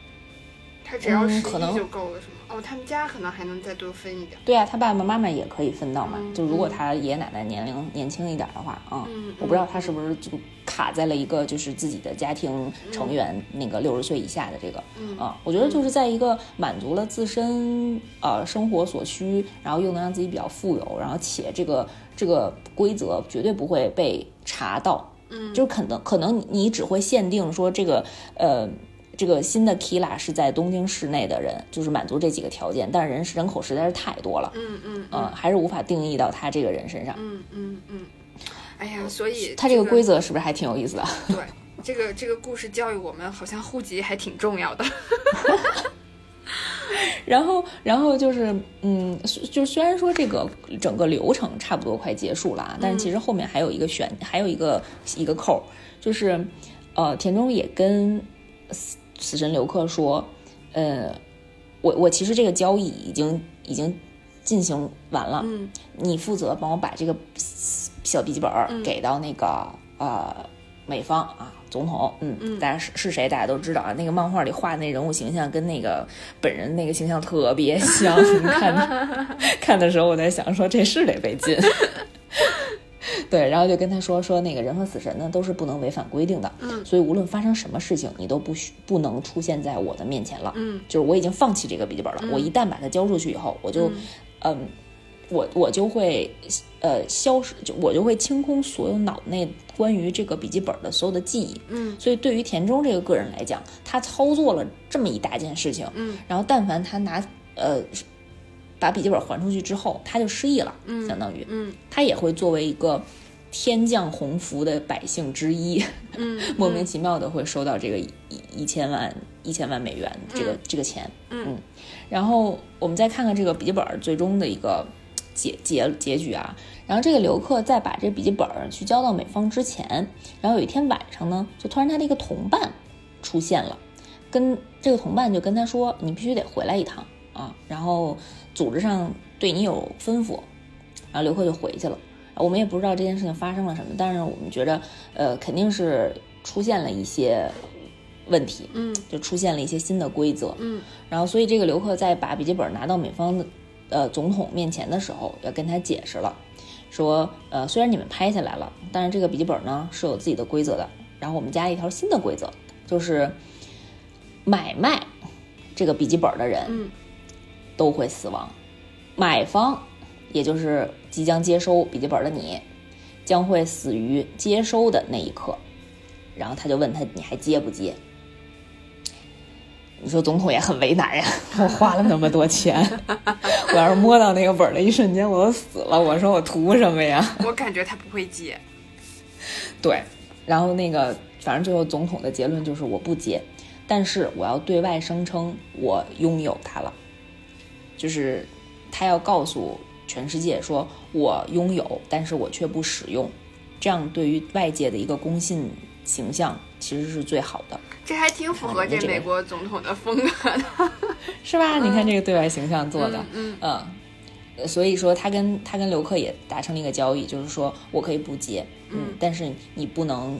他只要十亿就够了，是吗？哦，他们家可能还能再多分一点。对啊，他爸爸妈妈也可以分到嘛。嗯就如果他爷爷奶奶年龄年轻一点的话啊，嗯我不知道他是不是就卡在了一个就是自己的家庭成员那个六十岁以下的这个嗯啊。我觉得就是在一个满足了自身呃生活所需，然后又能让自己比较富有，然后且这个这个规则绝对不会被查到。嗯就是可能可能你只会限定说这个呃这个新的 Kila 是在东京市内的人，就是满足这几个条件，但是人人口实在是太多了，嗯嗯嗯，还是无法定义到他这个人身上。嗯嗯嗯。哎呀，所以 他这个个规则是不是还挺有意思的？对这个这个故事教育我们，好像户籍还挺重要的。然后，然后就是，嗯，就虽然说这个整个流程差不多快结束了啊，但是其实后面还有一个选，还有一个一个扣，就是，呃，田中也跟死死神刘克说，呃，我我其实这个交易已经已经进行完了，嗯你负责帮我把这个小笔记本给到那个、呃美方啊总统，嗯，嗯大家是是谁大家都知道啊。那个漫画里画的那人物形象跟那个本人那个形象特别 像，看的 看的时候我在想说这是得被禁。对，然后就跟他说说那个人和死神呢都是不能违反规定的，嗯所以无论发生什么事情，你都不许不能出现在我的面前了。嗯就是我已经放弃这个笔记本了，我一旦把它交出去以后，我就，嗯，我我就会呃消失，就我就会清空所有脑内关于这个笔记本的所有的记忆。嗯所以对于田中这个个人来讲，他操作了这么一大件事情，嗯然后但凡他拿呃把笔记本还出去之后，他就失忆了，嗯相当于嗯他也会作为一个天降鸿福的百姓之一，嗯莫名其妙的会收到这个一一千万一千万美元这个、这个钱，嗯然后我们再看看这个笔记本最终的一个结结结局啊。然后这个刘克在把这笔记本去交到美方之前，然后有一天晚上呢，就突然他的一个同伴出现了，跟这个同伴就跟他说：“你必须得回来一趟啊，然后组织上对你有吩咐。”然后刘克就回去了。我们也不知道这件事情发生了什么，但是我们觉得，呃，肯定是出现了一些问题，嗯就出现了一些新的规则。嗯然后，所以这个刘克在把笔记本拿到美方的呃总统面前的时候，要跟他解释了，说呃虽然你们拍下来了，但是这个笔记本呢是有自己的规则的。然后我们加了一条新的规则，就是买卖这个笔记本的人嗯都会死亡，买方也就是即将接收笔记本的你，将会死于接收的那一刻。然后他就问他你还接不接？你说总统也很为难呀，我花了那么多钱，我要是摸到那个本儿的一瞬间我都死了，我说我图什么呀？我感觉他不会接。对，然后那个反正最后总统的结论就是我不接，但是我要对外声称我拥有它了，就是他要告诉全世界说我拥有，但是我却不使用，这样对于外界的一个公信形象其实是最好的，这还挺符合这美国总统的风格的。是吧？你看这个对外形象做的，嗯嗯，呃所以说他跟他跟刘克也达成了一个交易，就是说我可以不接，嗯，但是你不能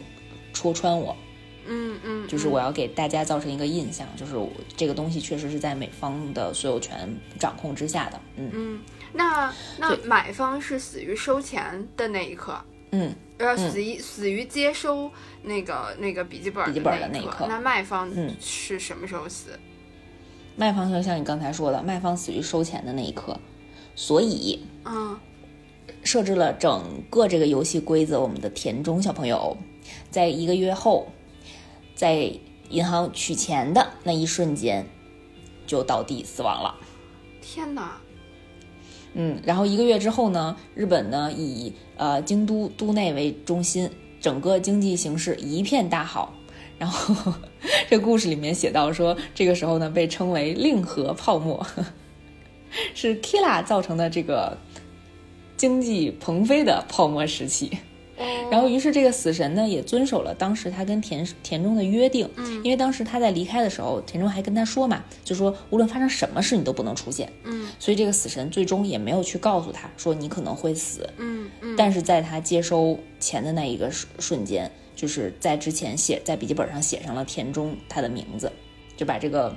戳穿我，嗯嗯，就是我要给大家造成一个印象，就是我这个东西确实是在美方的所有权掌控之下的，嗯嗯，那那买方是死于收钱的那一刻，嗯，呃，死于死于接收那个那个笔记本笔记本的那一那一刻。那卖方嗯。是什么时候死？卖方就像你刚才说的，卖方死于收钱的那一刻，所以嗯。设置了整个这个游戏规则，我们的田中小朋友在一个月后，在银行取钱的那一瞬间就倒地死亡了。天哪！嗯，然后一个月之后呢，日本呢以呃京都都内为中心，整个经济形势一片大好。然后 这故事里面写到说，这个时候呢被称为令和泡沫，是 Kila 造成的这个经济腾飞的泡沫时期。然后，于是这个死神呢也遵守了当时他跟田田中的约定，嗯，因为当时他在离开的时候，田中还跟他说嘛，就说无论发生什么事你都不能出现，嗯，所以这个死神最终也没有去告诉他说你可能会死，嗯嗯，但是在他接收钱的那一个瞬瞬间，就是在之前写在笔记本上写上了田中他的名字，就把这个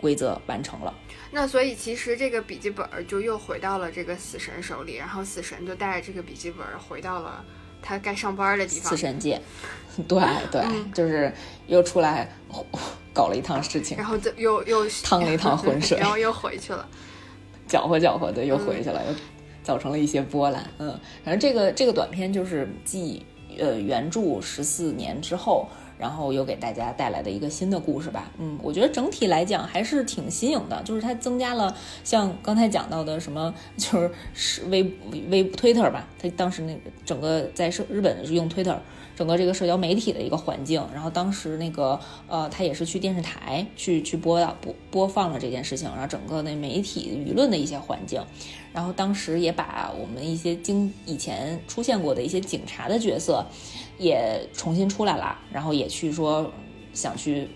规则完成了。那所以其实这个笔记本就又回到了这个死神手里，然后死神就带着这个笔记本回到了。他该上班的地方，死神界，对对，就是又出来搞了一趟事情，然后又又趟了一趟浑水，然后又回去了，搅和搅和的又回去了，又造成了一些波澜。嗯，反正这个这个短片就是继呃原著十四年之后。然后又给大家带来的一个新的故事吧，嗯，我觉得整体来讲还是挺新颖的，就是它增加了像刚才讲到的什么，就是是微微 Twitter 吧，它当时那个整个在社日本是用 Twitter，整个这个社交媒体的一个环境，然后当时那个呃，他也是去电视台去去播播播放了这件事情，然后整个那媒体舆论的一些环境，然后当时也把我们一些经以前出现过的一些警察的角色。也重新出来了，然后也去说想去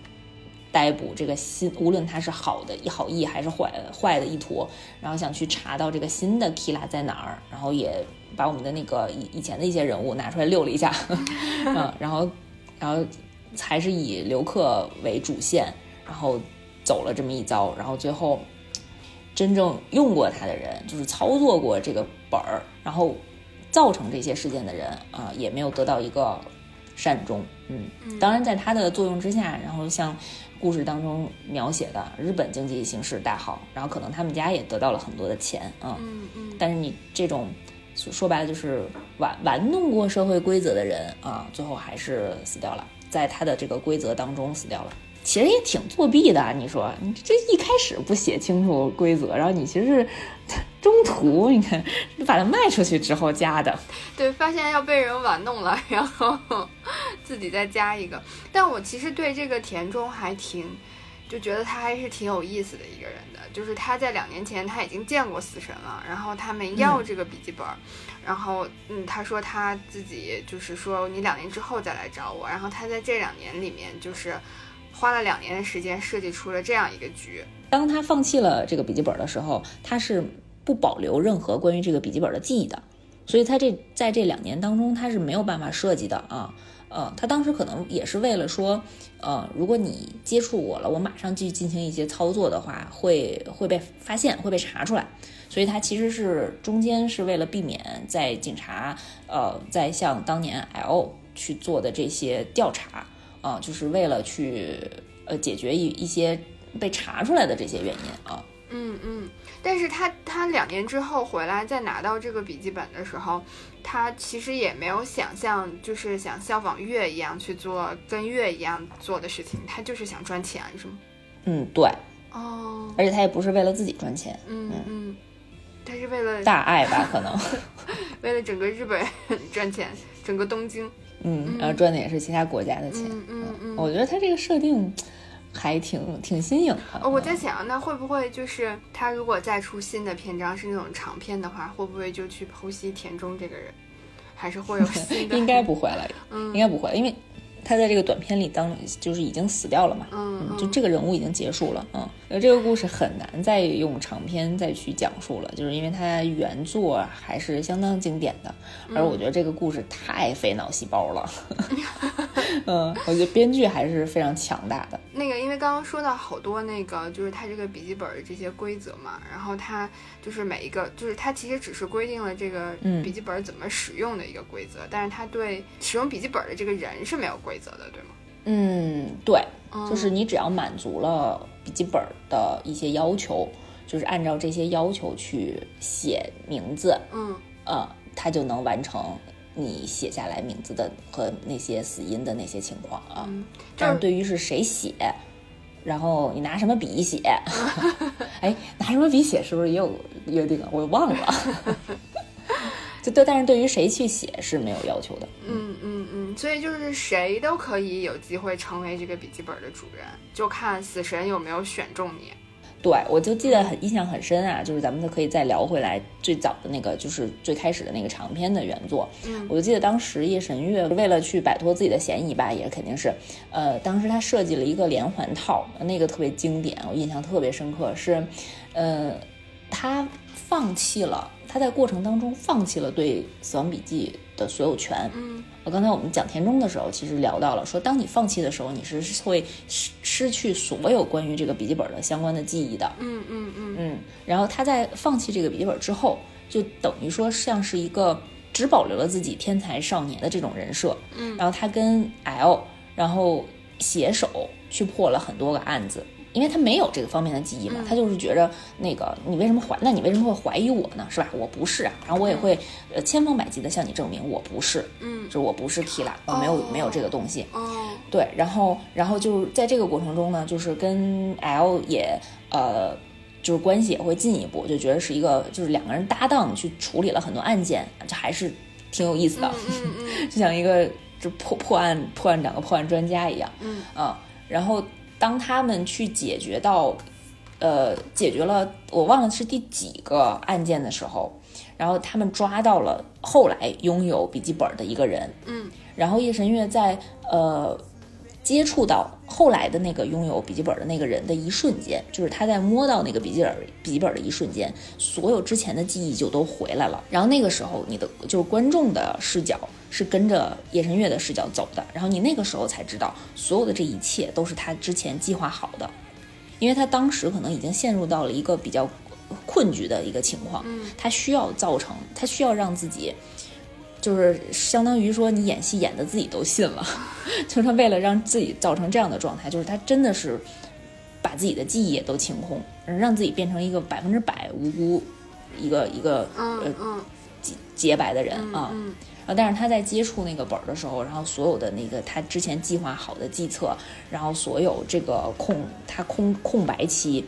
逮捕这个新，无论他是好的好意还是坏坏的意图，然后想去查到这个新的 Killa 在哪儿，然后也把我们的那个以以前的一些人物拿出来溜了一下，嗯，然后然后还是以刘克为主线，然后走了这么一遭，然后最后真正用过他的人，就是操作过这个本儿，然后。造成这些事件的人啊，也没有得到一个善终。嗯，当然，在他的作用之下，然后像故事当中描写的，日本经济形势大好，然后可能他们家也得到了很多的钱啊。嗯嗯。但是你这种说白了就是玩玩弄过社会规则的人啊，最后还是死掉了，在他的这个规则当中死掉了。其实也挺作弊的，你说你这一开始不写清楚规则，然后你其实是中途你看你把它卖出去之后加的，对，发现要被人玩弄了，然后自己再加一个。但我其实对这个田中还挺，就觉得他还是挺有意思的一个人的，就是他在两年前他已经见过死神了，然后他们要这个笔记本，然后嗯，他说他自己就是说你两年之后再来找我，然后他在这两年里面就是。花了两年的时间设计出了这样一个局。当他放弃了这个笔记本的时候，他是不保留任何关于这个笔记本的记忆的，所以他这在这两年当中他是没有办法设计的啊。呃，他当时可能也是为了说，呃，如果你接触我了，我马上去进行一些操作的话，会会被发现，会被查出来。所以他其实是中间是为了避免在警察呃在像当年 L 去做的这些调查。啊，就是为了去呃解决一一些被查出来的这些原因啊。嗯嗯，但是他他两年之后回来再拿到这个笔记本的时候，他其实也没有想象就是想效仿月一样去做跟月一样做的事情，他就是想赚钱，是吗？嗯，对。哦。而且他也不是为了自己赚钱。嗯嗯。他是为了大爱吧？可能。为了整个日本赚钱，整个东京。嗯，然后赚的也是其他国家的钱。嗯嗯，我觉得他这个设定还挺挺新颖的。我在想，那会不会就是他如果再出新的篇章是那种长篇的话，会不会就去剖析田中这个人，还是会有新的？应该不会了，应该不会，因为。他在这个短片里当就是已经死掉了嘛，嗯，就这个人物已经结束了，嗯，而这个故事很难再用长篇再去讲述了，就是因为它原作还是相当经典的，而我觉得这个故事太费脑细胞了，嗯，我觉得编剧还是非常强大的。那个，因为刚刚说到好多那个，就是它这个笔记本的这些规则嘛，然后它就是每一个，就是它其实只是规定了这个笔记本怎么使用的一个规则，但是它对使用笔记本的这个人是没有规。则的对吗？嗯，对，就是你只要满足了笔记本的一些要求，就是按照这些要求去写名字，嗯，呃，它就能完成你写下来名字的和那些死因的那些情况啊。但是对于是谁写，然后你拿什么笔写，哎，拿什么笔写是不是也有约定啊？我忘了。就对，但是对于谁去写是没有要求的。嗯嗯嗯。所以就是谁都可以有机会成为这个笔记本的主人，就看死神有没有选中你。对，我就记得很印象很深啊，就是咱们就可以再聊回来最早的那个，就是最开始的那个长篇的原作。嗯，我就记得当时夜神月为了去摆脱自己的嫌疑吧，也肯定是，呃，当时他设计了一个连环套，那个特别经典，我印象特别深刻，是，呃，他放弃了，他在过程当中放弃了对《死亡笔记》的所有权。嗯。刚才我们讲田中的时候，其实聊到了，说当你放弃的时候，你是会失失去所有关于这个笔记本的相关的记忆的。嗯嗯嗯嗯。然后他在放弃这个笔记本之后，就等于说像是一个只保留了自己天才少年的这种人设。嗯。然后他跟 L，然后携手去破了很多个案子。因为他没有这个方面的记忆嘛，他就是觉着那个你为什么怀？那你为什么会怀疑我呢？是吧？我不是啊，然后我也会呃千方百计的向你证明我不是，嗯，就是我不是 Kila，我没有没有这个东西。哦，对，然后然后就是在这个过程中呢，就是跟 L 也呃就是关系也会进一步，就觉得是一个就是两个人搭档去处理了很多案件，这还是挺有意思的，嗯嗯，就像一个就破破案破案长和破案专家一样，嗯啊，然后。当他们去解决到，呃，解决了我忘了是第几个案件的时候，然后他们抓到了后来拥有笔记本的一个人，嗯，然后叶神月在呃接触到后来的那个拥有笔记本的那个人的一瞬间，就是他在摸到那个笔记本笔记本的一瞬间，所有之前的记忆就都回来了。然后那个时候，你的就是观众的视角。是跟着叶神月的视角走的，然后你那个时候才知道，所有的这一切都是他之前计划好的，因为他当时可能已经陷入到了一个比较困局的一个情况，他需要造成，他需要让自己，就是相当于说你演戏演的自己都信了，就是他为了让自己造成这样的状态，就是他真的是把自己的记忆也都清空，让自己变成一个百分之百无辜，一个一个呃洁洁白的人啊。但是他在接触那个本儿的时候，然后所有的那个他之前计划好的计策，然后所有这个空他空空白期，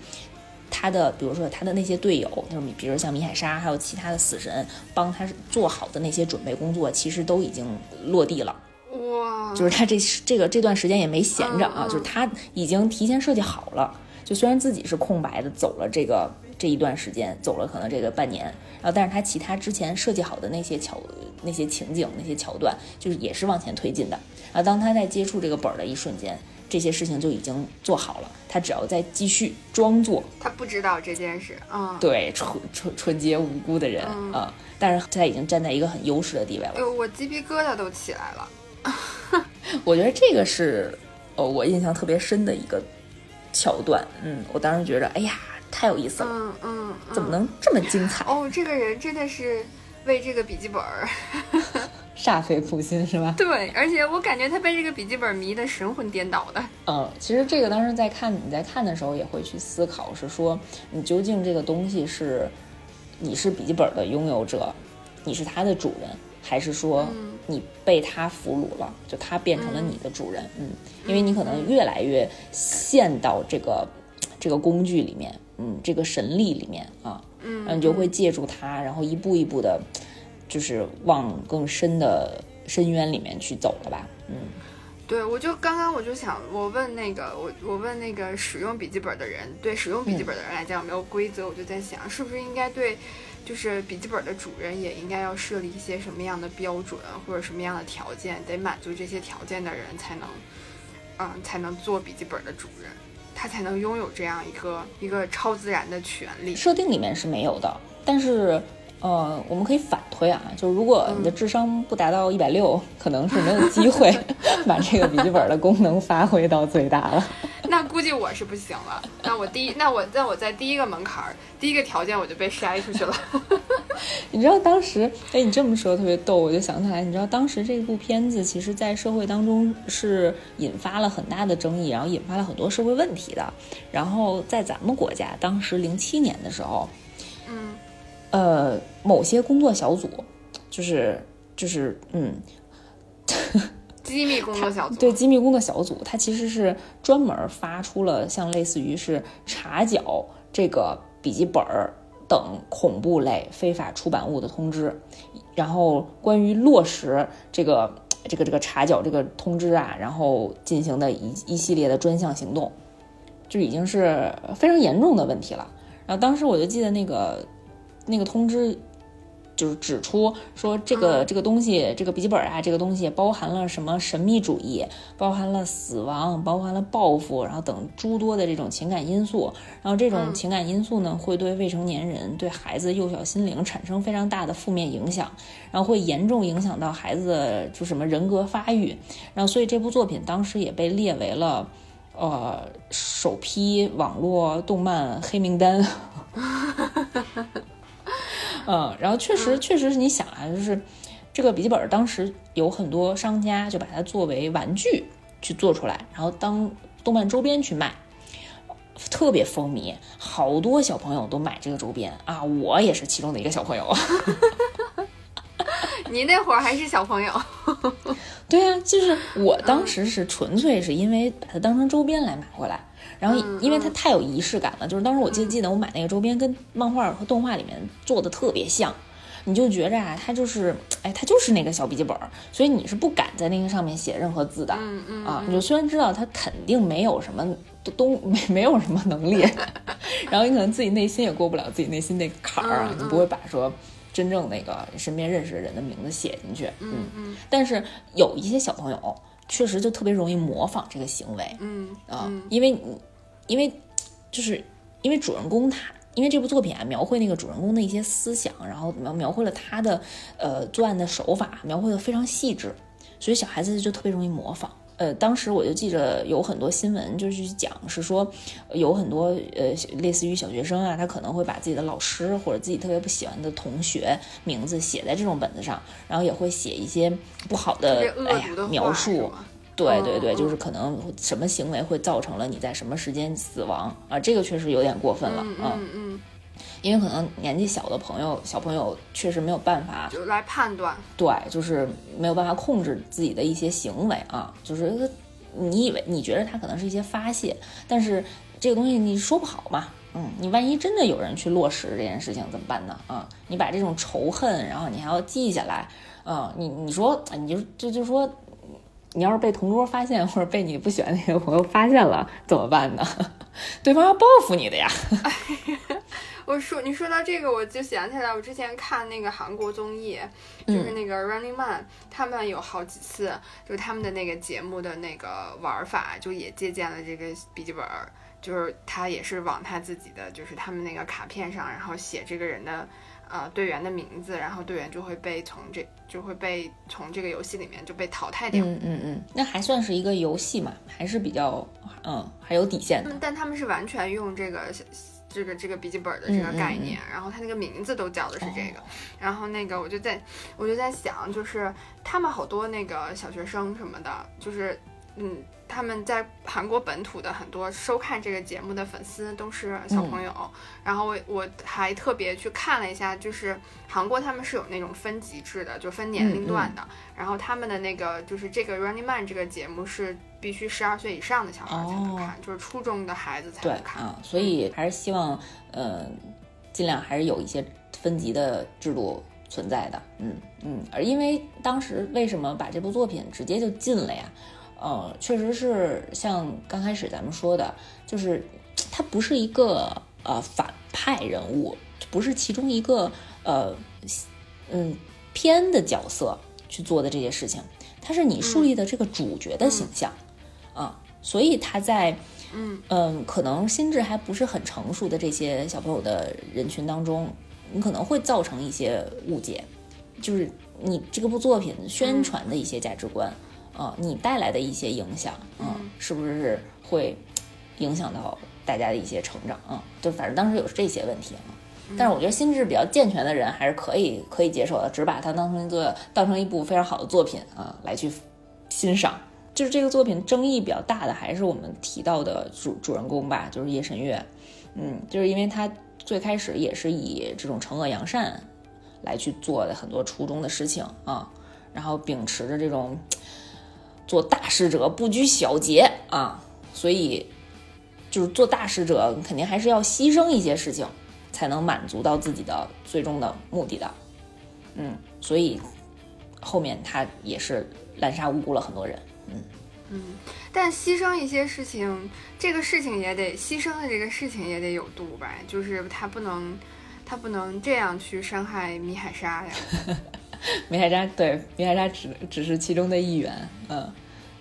他的比如说他的那些队友，就是比如像米海莎，还有其他的死神帮他做好的那些准备工作，其实都已经落地了。哇！就是他这这个这段时间也没闲着啊，就是他已经提前设计好了。就虽然自己是空白的，走了这个这一段时间，走了可能这个半年，然后但是他其他之前设计好的那些桥、那些情景、那些桥段，就是也是往前推进的。然后当他在接触这个本儿的一瞬间，这些事情就已经做好了，他只要再继续装作他不知道这件事啊，对纯纯纯洁无辜的人啊，但是他已经站在一个很优势的地位了。哎呦，我鸡皮疙瘩都起来了。我觉得这个是呃我印象特别深的一个。桥段，嗯，我当时觉得，哎呀，太有意思了，嗯嗯，怎么能这么精彩？哦，这个人真的是为这个笔记本煞费苦心，是吧？对，而且我感觉他被这个笔记本迷得神魂颠倒的。嗯，其实这个当时在看你在看的时候也会去思考，是说你究竟这个东西是你是笔记本的拥有者，你是它的主人。还是说你被它俘虏了，就它变成了你的主人，嗯，因为你可能越来越陷到这个这个工具里面，嗯，这个神力里面啊，嗯，然后你就会借助它，然后一步一步的，就是往更深的深渊里面去走了吧，嗯，对，我就刚刚我就想，我问那个我我问那个使用笔记本的人，对使用笔记本的人来讲有没有规则？我就在想，是不是应该对。就是笔记本的主人也应该要设立一些什么样的标准或者什么样的条件，得满足这些条件的人才能，嗯，才能做笔记本的主人，他才能拥有这样一个一个超自然的权利。设定里面是没有的，但是，呃，我们可以反推啊，就是如果你的智商不达到一百六，可能是没有机会 把这个笔记本的功能发挥到最大了。那估计我是不行了。那我第一，那我那我在第一个门槛儿，第一个条件我就被筛出去了。你知道当时，哎，你这么说特别逗，我就想起来，你知道当时这部片子其实，在社会当中是引发了很大的争议，然后引发了很多社会问题的。然后在咱们国家，当时零七年的时候，嗯，呃，某些工作小组，就是就是嗯。机密工作小组 对机密工作小组，它其实是专门发出了像类似于是查缴这个笔记本等恐怖类非法出版物的通知，然后关于落实这个这个这个查缴这个通知啊，然后进行的一一系列的专项行动，就已经是非常严重的问题了。然后当时我就记得那个那个通知。就是指出说这个这个东西，这个笔记本啊，这个东西包含了什么神秘主义，包含了死亡，包含了报复，然后等诸多的这种情感因素。然后这种情感因素呢，会对未成年人、对孩子幼小心灵产生非常大的负面影响，然后会严重影响到孩子的就什么人格发育。然后所以这部作品当时也被列为了呃首批网络动漫黑名单。嗯，然后确实，确实是你想啊，就是这个笔记本当时有很多商家就把它作为玩具去做出来，然后当动漫周边去卖，特别风靡，好多小朋友都买这个周边啊，我也是其中的一个小朋友。你那会儿还是小朋友？对啊，就是我当时是纯粹是因为把它当成周边来买回来。然后，因为它太有仪式感了，就是当时我记得记得我买那个周边跟漫画和动画里面做的特别像，你就觉着啊，它就是，哎，它就是那个小笔记本，所以你是不敢在那个上面写任何字的，嗯嗯啊，你就虽然知道它肯定没有什么东没没有什么能力，然后你可能自己内心也过不了自己内心那坎儿啊，你不会把说真正那个身边认识的人的名字写进去，嗯嗯，但是有一些小朋友确实就特别容易模仿这个行为，嗯啊，因为你。因为，就是因为主人公他，因为这部作品啊，描绘那个主人公的一些思想，然后描描绘了他的呃作案的手法，描绘的非常细致，所以小孩子就特别容易模仿。呃，当时我就记着有很多新闻，就是讲是说有很多呃类似于小学生啊，他可能会把自己的老师或者自己特别不喜欢的同学名字写在这种本子上，然后也会写一些不好的哎呀描述。对对对，就是可能什么行为会造成了你在什么时间死亡啊？这个确实有点过分了啊。嗯嗯，因为可能年纪小的朋友，小朋友确实没有办法就来判断。对，就是没有办法控制自己的一些行为啊。就是你以为你觉得他可能是一些发泄，但是这个东西你说不好嘛。嗯，你万一真的有人去落实这件事情怎么办呢？啊，你把这种仇恨，然后你还要记下来，嗯，你你说你就就就说。你要是被同桌发现，或者被你不喜欢那个朋友发现了，怎么办呢？对方要报复你的呀！我说，你说到这个，我就想起来，我之前看那个韩国综艺，就是那个 Running Man，他们有好几次，就是他们的那个节目的那个玩法，就也借鉴了这个笔记本，就是他也是往他自己的，就是他们那个卡片上，然后写这个人的。呃，队员的名字，然后队员就会被从这就会被从这个游戏里面就被淘汰掉。嗯嗯嗯，那还算是一个游戏嘛，还是比较嗯还有底线的。但他们是完全用这个这个这个笔记本的这个概念，然后他那个名字都叫的是这个。然后那个我就在我就在想，就是他们好多那个小学生什么的，就是嗯。他们在韩国本土的很多收看这个节目的粉丝都是小朋友，然后我我还特别去看了一下，就是韩国他们是有那种分级制的，就分年龄段的，然后他们的那个就是这个 Running Man 这个节目是必须十二岁以上的小孩才能看，就是初中的孩子才能看啊，所以还是希望呃尽量还是有一些分级的制度存在的，嗯嗯，而因为当时为什么把这部作品直接就禁了呀？呃，确实是像刚开始咱们说的，就是他不是一个呃反派人物，不是其中一个呃嗯偏的角色去做的这些事情，他是你树立的这个主角的形象啊，所以他在嗯嗯可能心智还不是很成熟的这些小朋友的人群当中，你可能会造成一些误解，就是你这个部作品宣传的一些价值观。啊，你带来的一些影响，嗯，是不是会影响到大家的一些成长啊？就反正当时有这些问题啊，但是我觉得心智比较健全的人还是可以可以接受的，只把它当成一个当成一部非常好的作品啊来去欣赏。就是这个作品争议比较大的还是我们提到的主主人公吧，就是叶神月，嗯，就是因为他最开始也是以这种惩恶扬善来去做的很多初衷的事情啊，然后秉持着这种。做大事者不拘小节啊，所以就是做大事者肯定还是要牺牲一些事情，才能满足到自己的最终的目的的。嗯，所以后面他也是滥杀无辜了很多人。嗯嗯，但牺牲一些事情，这个事情也得牺牲的这个事情也得有度吧，就是他不能他不能这样去伤害米海莎呀。米海扎对米海扎只只是其中的一员，嗯，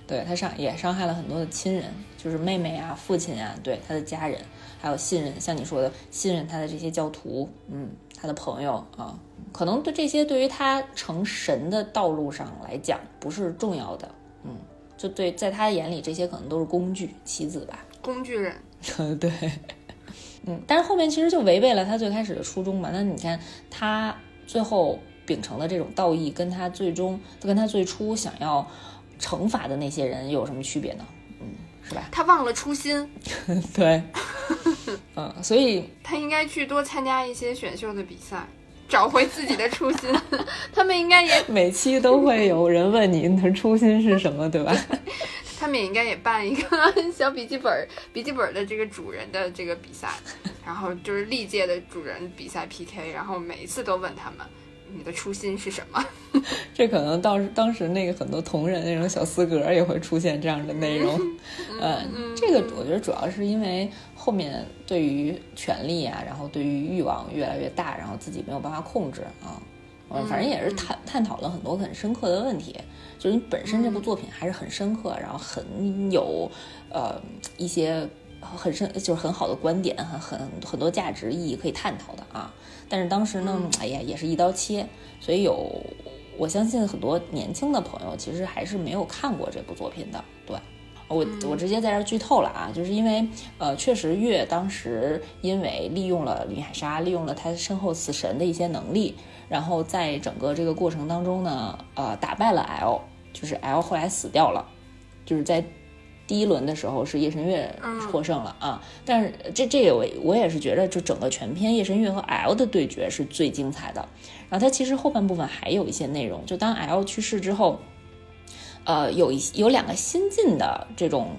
对他伤也伤害了很多的亲人，就是妹妹啊、父亲啊，对他的家人，还有信任，像你说的信任他的这些教徒，嗯，他的朋友啊，可能对这些对于他成神的道路上来讲不是重要的，嗯，就对，在他眼里这些可能都是工具棋子吧，工具人，对，嗯，但是后面其实就违背了他最开始的初衷嘛，那你看他最后。秉承的这种道义，跟他最终跟他最初想要惩罚的那些人有什么区别呢？嗯，是吧？他忘了初心。对，嗯，所以他应该去多参加一些选秀的比赛，找回自己的初心。他们应该也每期都会有人问你的初心是什么，对吧？他们也应该也办一个小笔记本，笔记本的这个主人的这个比赛，然后就是历届的主人比赛 PK，然后每一次都问他们。你的初心是什么？这可能到当时那个很多同人那种小四格也会出现这样的内容。嗯，这个我觉得主要是因为后面对于权力啊，然后对于欲望越来越大，然后自己没有办法控制啊。嗯，反正也是探探讨了很多很深刻的问题。就是你本身这部作品还是很深刻，然后很有呃一些很深就是很好的观点，很很很多价值意义可以探讨的啊。但是当时呢，哎呀，也是一刀切，所以有我相信很多年轻的朋友其实还是没有看过这部作品的。对我，我直接在这剧透了啊，就是因为呃，确实月当时因为利用了李海沙，利用了他身后死神的一些能力，然后在整个这个过程当中呢，呃，打败了 L，就是 L 后来死掉了，就是在。第一轮的时候是夜神月获胜了啊，但是这这个我我也是觉得，就整个全篇夜神月和 L 的对决是最精彩的。然后他其实后半部分还有一些内容，就当 L 去世之后，呃，有一有两个新进的这种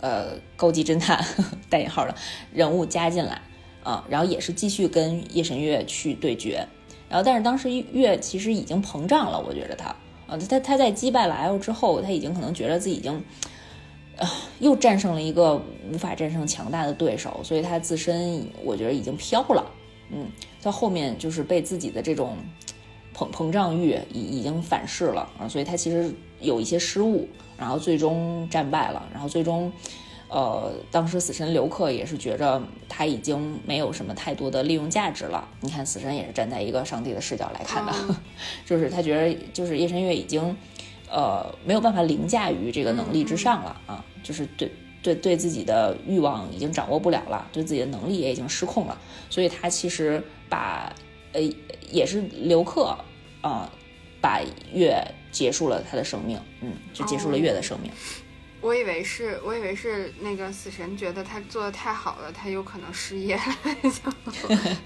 呃高级侦探带引号的人物加进来啊，然后也是继续跟夜神月去对决。然后但是当时月其实已经膨胀了，我觉得他啊，他他在击败了 L 之后，他已经可能觉得自己已经。啊，又战胜了一个无法战胜强大的对手，所以他自身我觉得已经飘了。嗯，到后面就是被自己的这种膨膨胀欲已已经反噬了啊，所以他其实有一些失误，然后最终战败了。然后最终，呃，当时死神刘克也是觉着他已经没有什么太多的利用价值了。你看，死神也是站在一个上帝的视角来看的，就是他觉得就是夜神月已经。呃，没有办法凌驾于这个能力之上了啊，就是对对对自己的欲望已经掌握不了了，对自己的能力也已经失控了，所以他其实把呃也是留克啊，把月结束了他的生命，嗯，就结束了月的生命。我以为是，我以为是那个死神觉得他做的太好了，他有可能失业了，就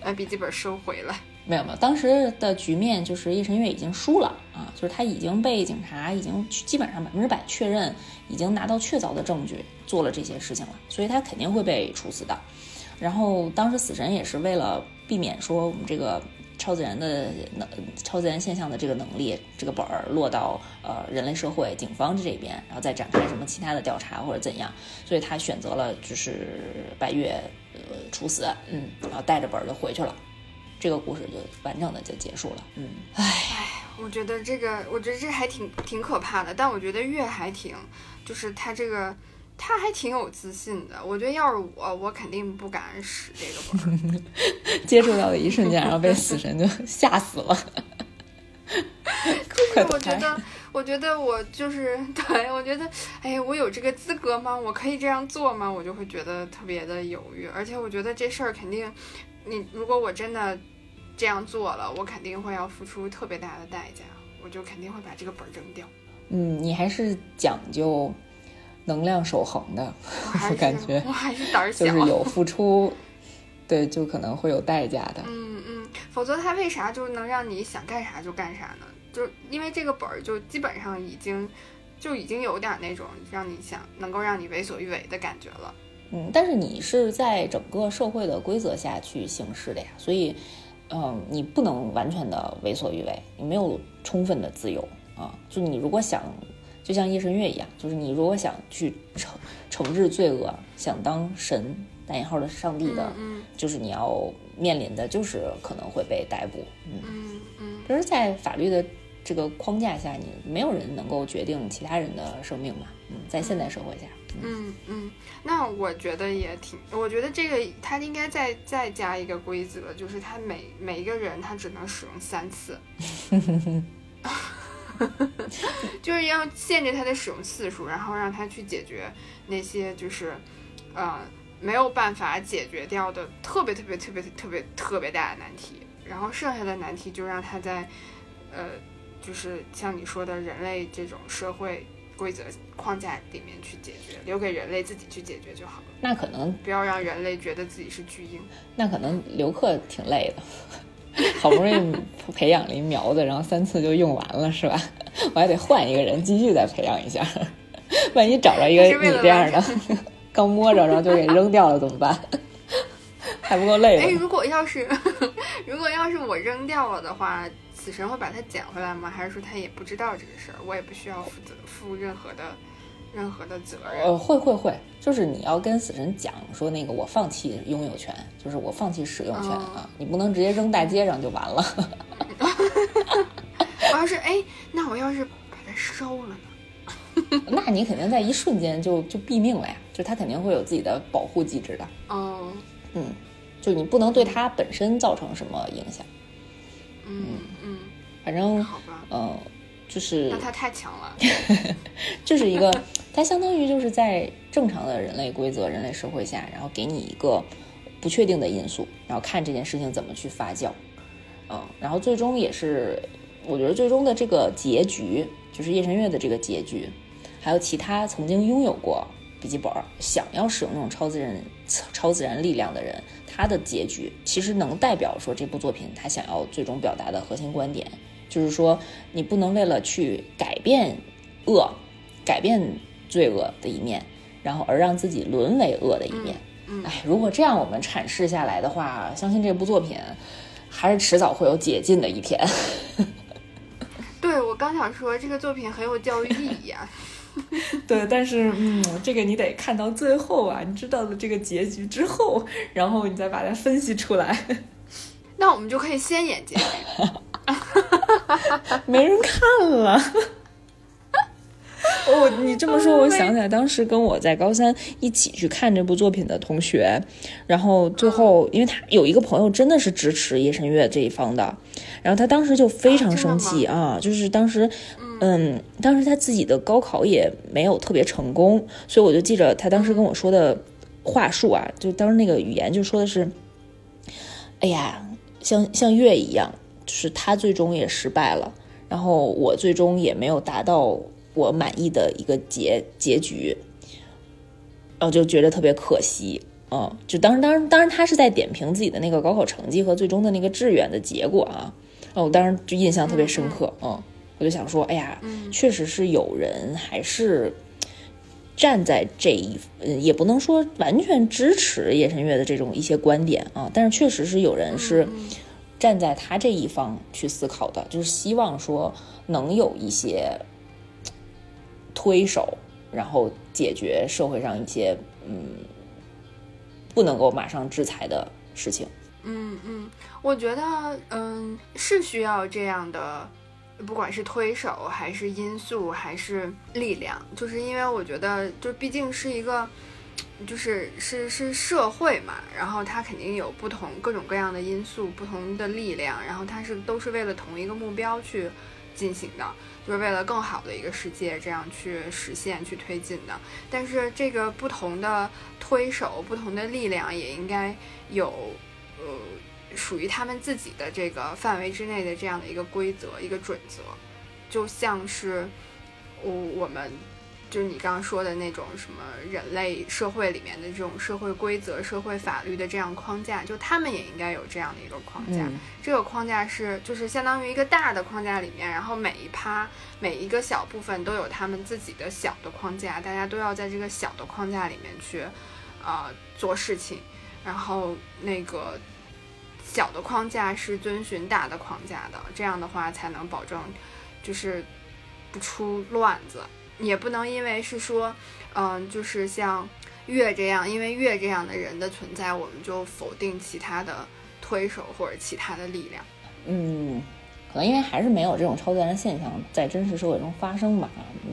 把笔记本收回了。没有没有，当时的局面就是叶神月已经输了啊，就是他已经被警察已经基本上百分之百确认，已经拿到确凿的证据做了这些事情了，所以他肯定会被处死的。然后当时死神也是为了避免说我们这个超自然的能超自然现象的这个能力这个本儿落到呃人类社会警方这边，然后再展开什么其他的调查或者怎样，所以他选择了就是白月呃处死，嗯，然后带着本儿就回去了。这个故事就完整的就结束了。嗯，唉，我觉得这个，我觉得这还挺挺可怕的。但我觉得月还挺，就是他这个，他还挺有自信的。我觉得要是我，我肯定不敢使这个本。接触到的一瞬间，然后被死神就 吓死了。可是我觉得，我觉得我就是对，我觉得，哎，我有这个资格吗？我可以这样做吗？我就会觉得特别的犹豫。而且我觉得这事儿肯定，你如果我真的。这样做了，我肯定会要付出特别大的代价，我就肯定会把这个本扔掉。嗯，你还是讲究能量守恒的，我感觉我还是胆小，就是有 付出，对，就可能会有代价的。嗯嗯，否则他为啥就能让你想干啥就干啥呢？就因为这个本儿就基本上已经就已经有点那种让你想能够让你为所欲为的感觉了。嗯，但是你是在整个社会的规则下去行事的呀，所以。嗯，你不能完全的为所欲为，你没有充分的自由啊。就你如果想就像夜神月一样，就是你如果想去惩惩治罪恶，想当神（带引号的上帝）的，就是你要面临的就是可能会被逮捕。嗯嗯，就是在法律的这个框架下，你没有人能够决定其他人的生命嘛。嗯，在现代社会下。嗯。嗯，那我觉得也挺，我觉得这个他应该再再加一个规则，就是他每每一个人他只能使用三次，就是要限制他的使用次数，然后让他去解决那些就是呃没有办法解决掉的特别特别特别特别特别大的难题，然后剩下的难题就让他在呃就是像你说的人类这种社会。规则框架里面去解决，留给人类自己去解决就好了。那可能不要让人类觉得自己是巨婴。那可能留客挺累的，好不容易培养了一苗子，然后三次就用完了，是吧？我还得换一个人继续再培养一下，万一找着一个你这样的，刚摸着然后就给扔掉了怎么办？还不够累哎，如果要是如果要是我扔掉了的话。死神会把它捡回来吗？还是说他也不知道这个事儿？我也不需要负责负任何的任何的责任。呃，会会会，就是你要跟死神讲说，那个我放弃拥有权，就是我放弃使用权啊，你不能直接扔大街上就完了。我要是 哎，那我要是把它烧了呢？那你肯定在一瞬间就就毙命了呀！就他肯定会有自己的保护机制的。哦，嗯，就你不能对他本身造成什么影响。嗯嗯，反正嗯，就是那他太强了，就是一个，他相当于就是在正常的人类规则、人类社会下，然后给你一个不确定的因素，然后看这件事情怎么去发酵，嗯，然后最终也是，我觉得最终的这个结局，就是夜神月的这个结局，还有其他曾经拥有过笔记本、想要使用那种超自然、超自然力量的人。他的结局其实能代表说这部作品他想要最终表达的核心观点，就是说你不能为了去改变恶、改变罪恶的一面，然后而让自己沦为恶的一面。哎，如果这样我们阐释下来的话，相信这部作品还是迟早会有解禁的一天。对我刚想说，这个作品很有教育意义啊。对，但是嗯，这个你得看到最后啊，你知道了这个结局之后，然后你再把它分析出来。那我们就可以先演结局。没人看了。哦，你这么说，我想起来当时跟我在高三一起去看这部作品的同学，然后最后，因为他有一个朋友真的是支持夜神月这一方的，然后他当时就非常生气啊，就是当时。嗯，当时他自己的高考也没有特别成功，所以我就记着他当时跟我说的话术啊，就当时那个语言就说的是：“哎呀，像像月一样，就是他最终也失败了，然后我最终也没有达到我满意的一个结结局，然后就觉得特别可惜。嗯，就当时当时当然他是在点评自己的那个高考成绩和最终的那个志愿的结果啊，哦，我当时就印象特别深刻，嗯。”我就想说，哎呀，确实是有人还是站在这一，嗯，也不能说完全支持叶神月的这种一些观点啊，但是确实是有人是站在他这一方去思考的，就是希望说能有一些推手，然后解决社会上一些嗯不能够马上制裁的事情。嗯嗯，我觉得嗯是需要这样的。不管是推手还是因素还是力量，就是因为我觉得，就毕竟是一个，就是是是社会嘛，然后它肯定有不同各种各样的因素、不同的力量，然后它是都是为了同一个目标去进行的，就是为了更好的一个世界这样去实现、去推进的。但是这个不同的推手、不同的力量也应该有，呃。属于他们自己的这个范围之内的这样的一个规则、一个准则，就像是我我们就是你刚刚说的那种什么人类社会里面的这种社会规则、社会法律的这样框架，就他们也应该有这样的一个框架。这个框架是就是相当于一个大的框架里面，然后每一趴、每一个小部分都有他们自己的小的框架，大家都要在这个小的框架里面去呃做事情，然后那个。小的框架是遵循大的框架的，这样的话才能保证，就是不出乱子，也不能因为是说，嗯，就是像月这样，因为月这样的人的存在，我们就否定其他的推手或者其他的力量。嗯，可能因为还是没有这种超自然现象在真实社会中发生吧，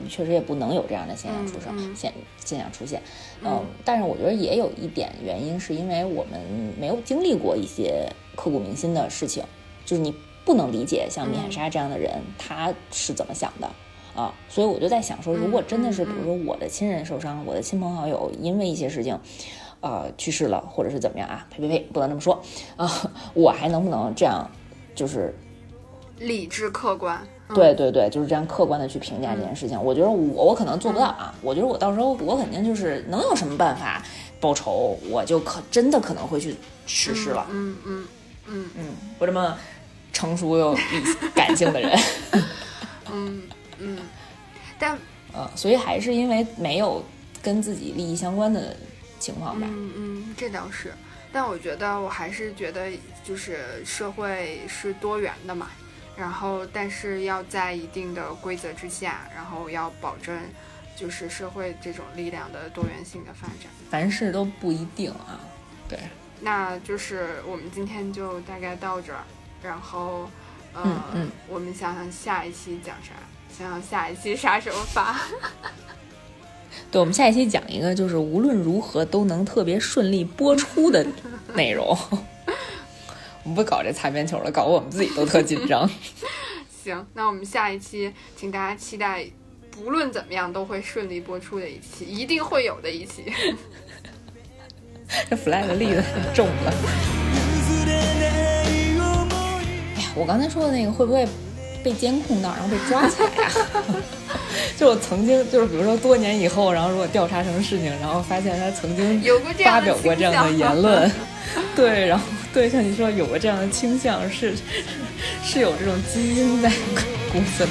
确实也不能有这样的现象出生现现象出现。嗯，但是我觉得也有一点原因，是因为我们没有经历过一些刻骨铭心的事情，就是你不能理解像米海莎这样的人他是怎么想的啊。所以我就在想说，如果真的是比如说我的亲人受伤，我的亲朋好友因为一些事情，呃，去世了，或者是怎么样啊？呸呸呸，不能这么说啊！我还能不能这样？就是理智客观，对对对，就是这样客观的去评价这件事情。我觉得我我可能做不到啊。我觉得我到时候我肯定就是能有什么办法报仇，我就可真的可能会去实施了。嗯嗯嗯嗯，我这么成熟又感性的人，嗯嗯，但呃，所以还是因为没有跟自己利益相关的情况吧。嗯嗯，这倒是。但我觉得，我还是觉得，就是社会是多元的嘛，然后但是要在一定的规则之下，然后要保证，就是社会这种力量的多元性的发展。凡事都不一定啊，对。那就是我们今天就大概到这儿，然后，呃，我们想想下一期讲啥？想想下一期啥时候发？对，我们下一期讲一个，就是无论如何都能特别顺利播出的内容。我们不搞这擦边球了，搞得我们自己都特紧张。行，那我们下一期，请大家期待，不论怎么样都会顺利播出的一期，一定会有的一期。这 flag 立的很重了。哎呀，我刚才说的那个会不会？被监控到，然后被抓起来呀！就我曾经，就是比如说多年以后，然后如果调查什么事情，然后发现他曾经发表过这样的言论，对，然后对，像你说有过这样的倾向，是是有这种基因在 骨子里。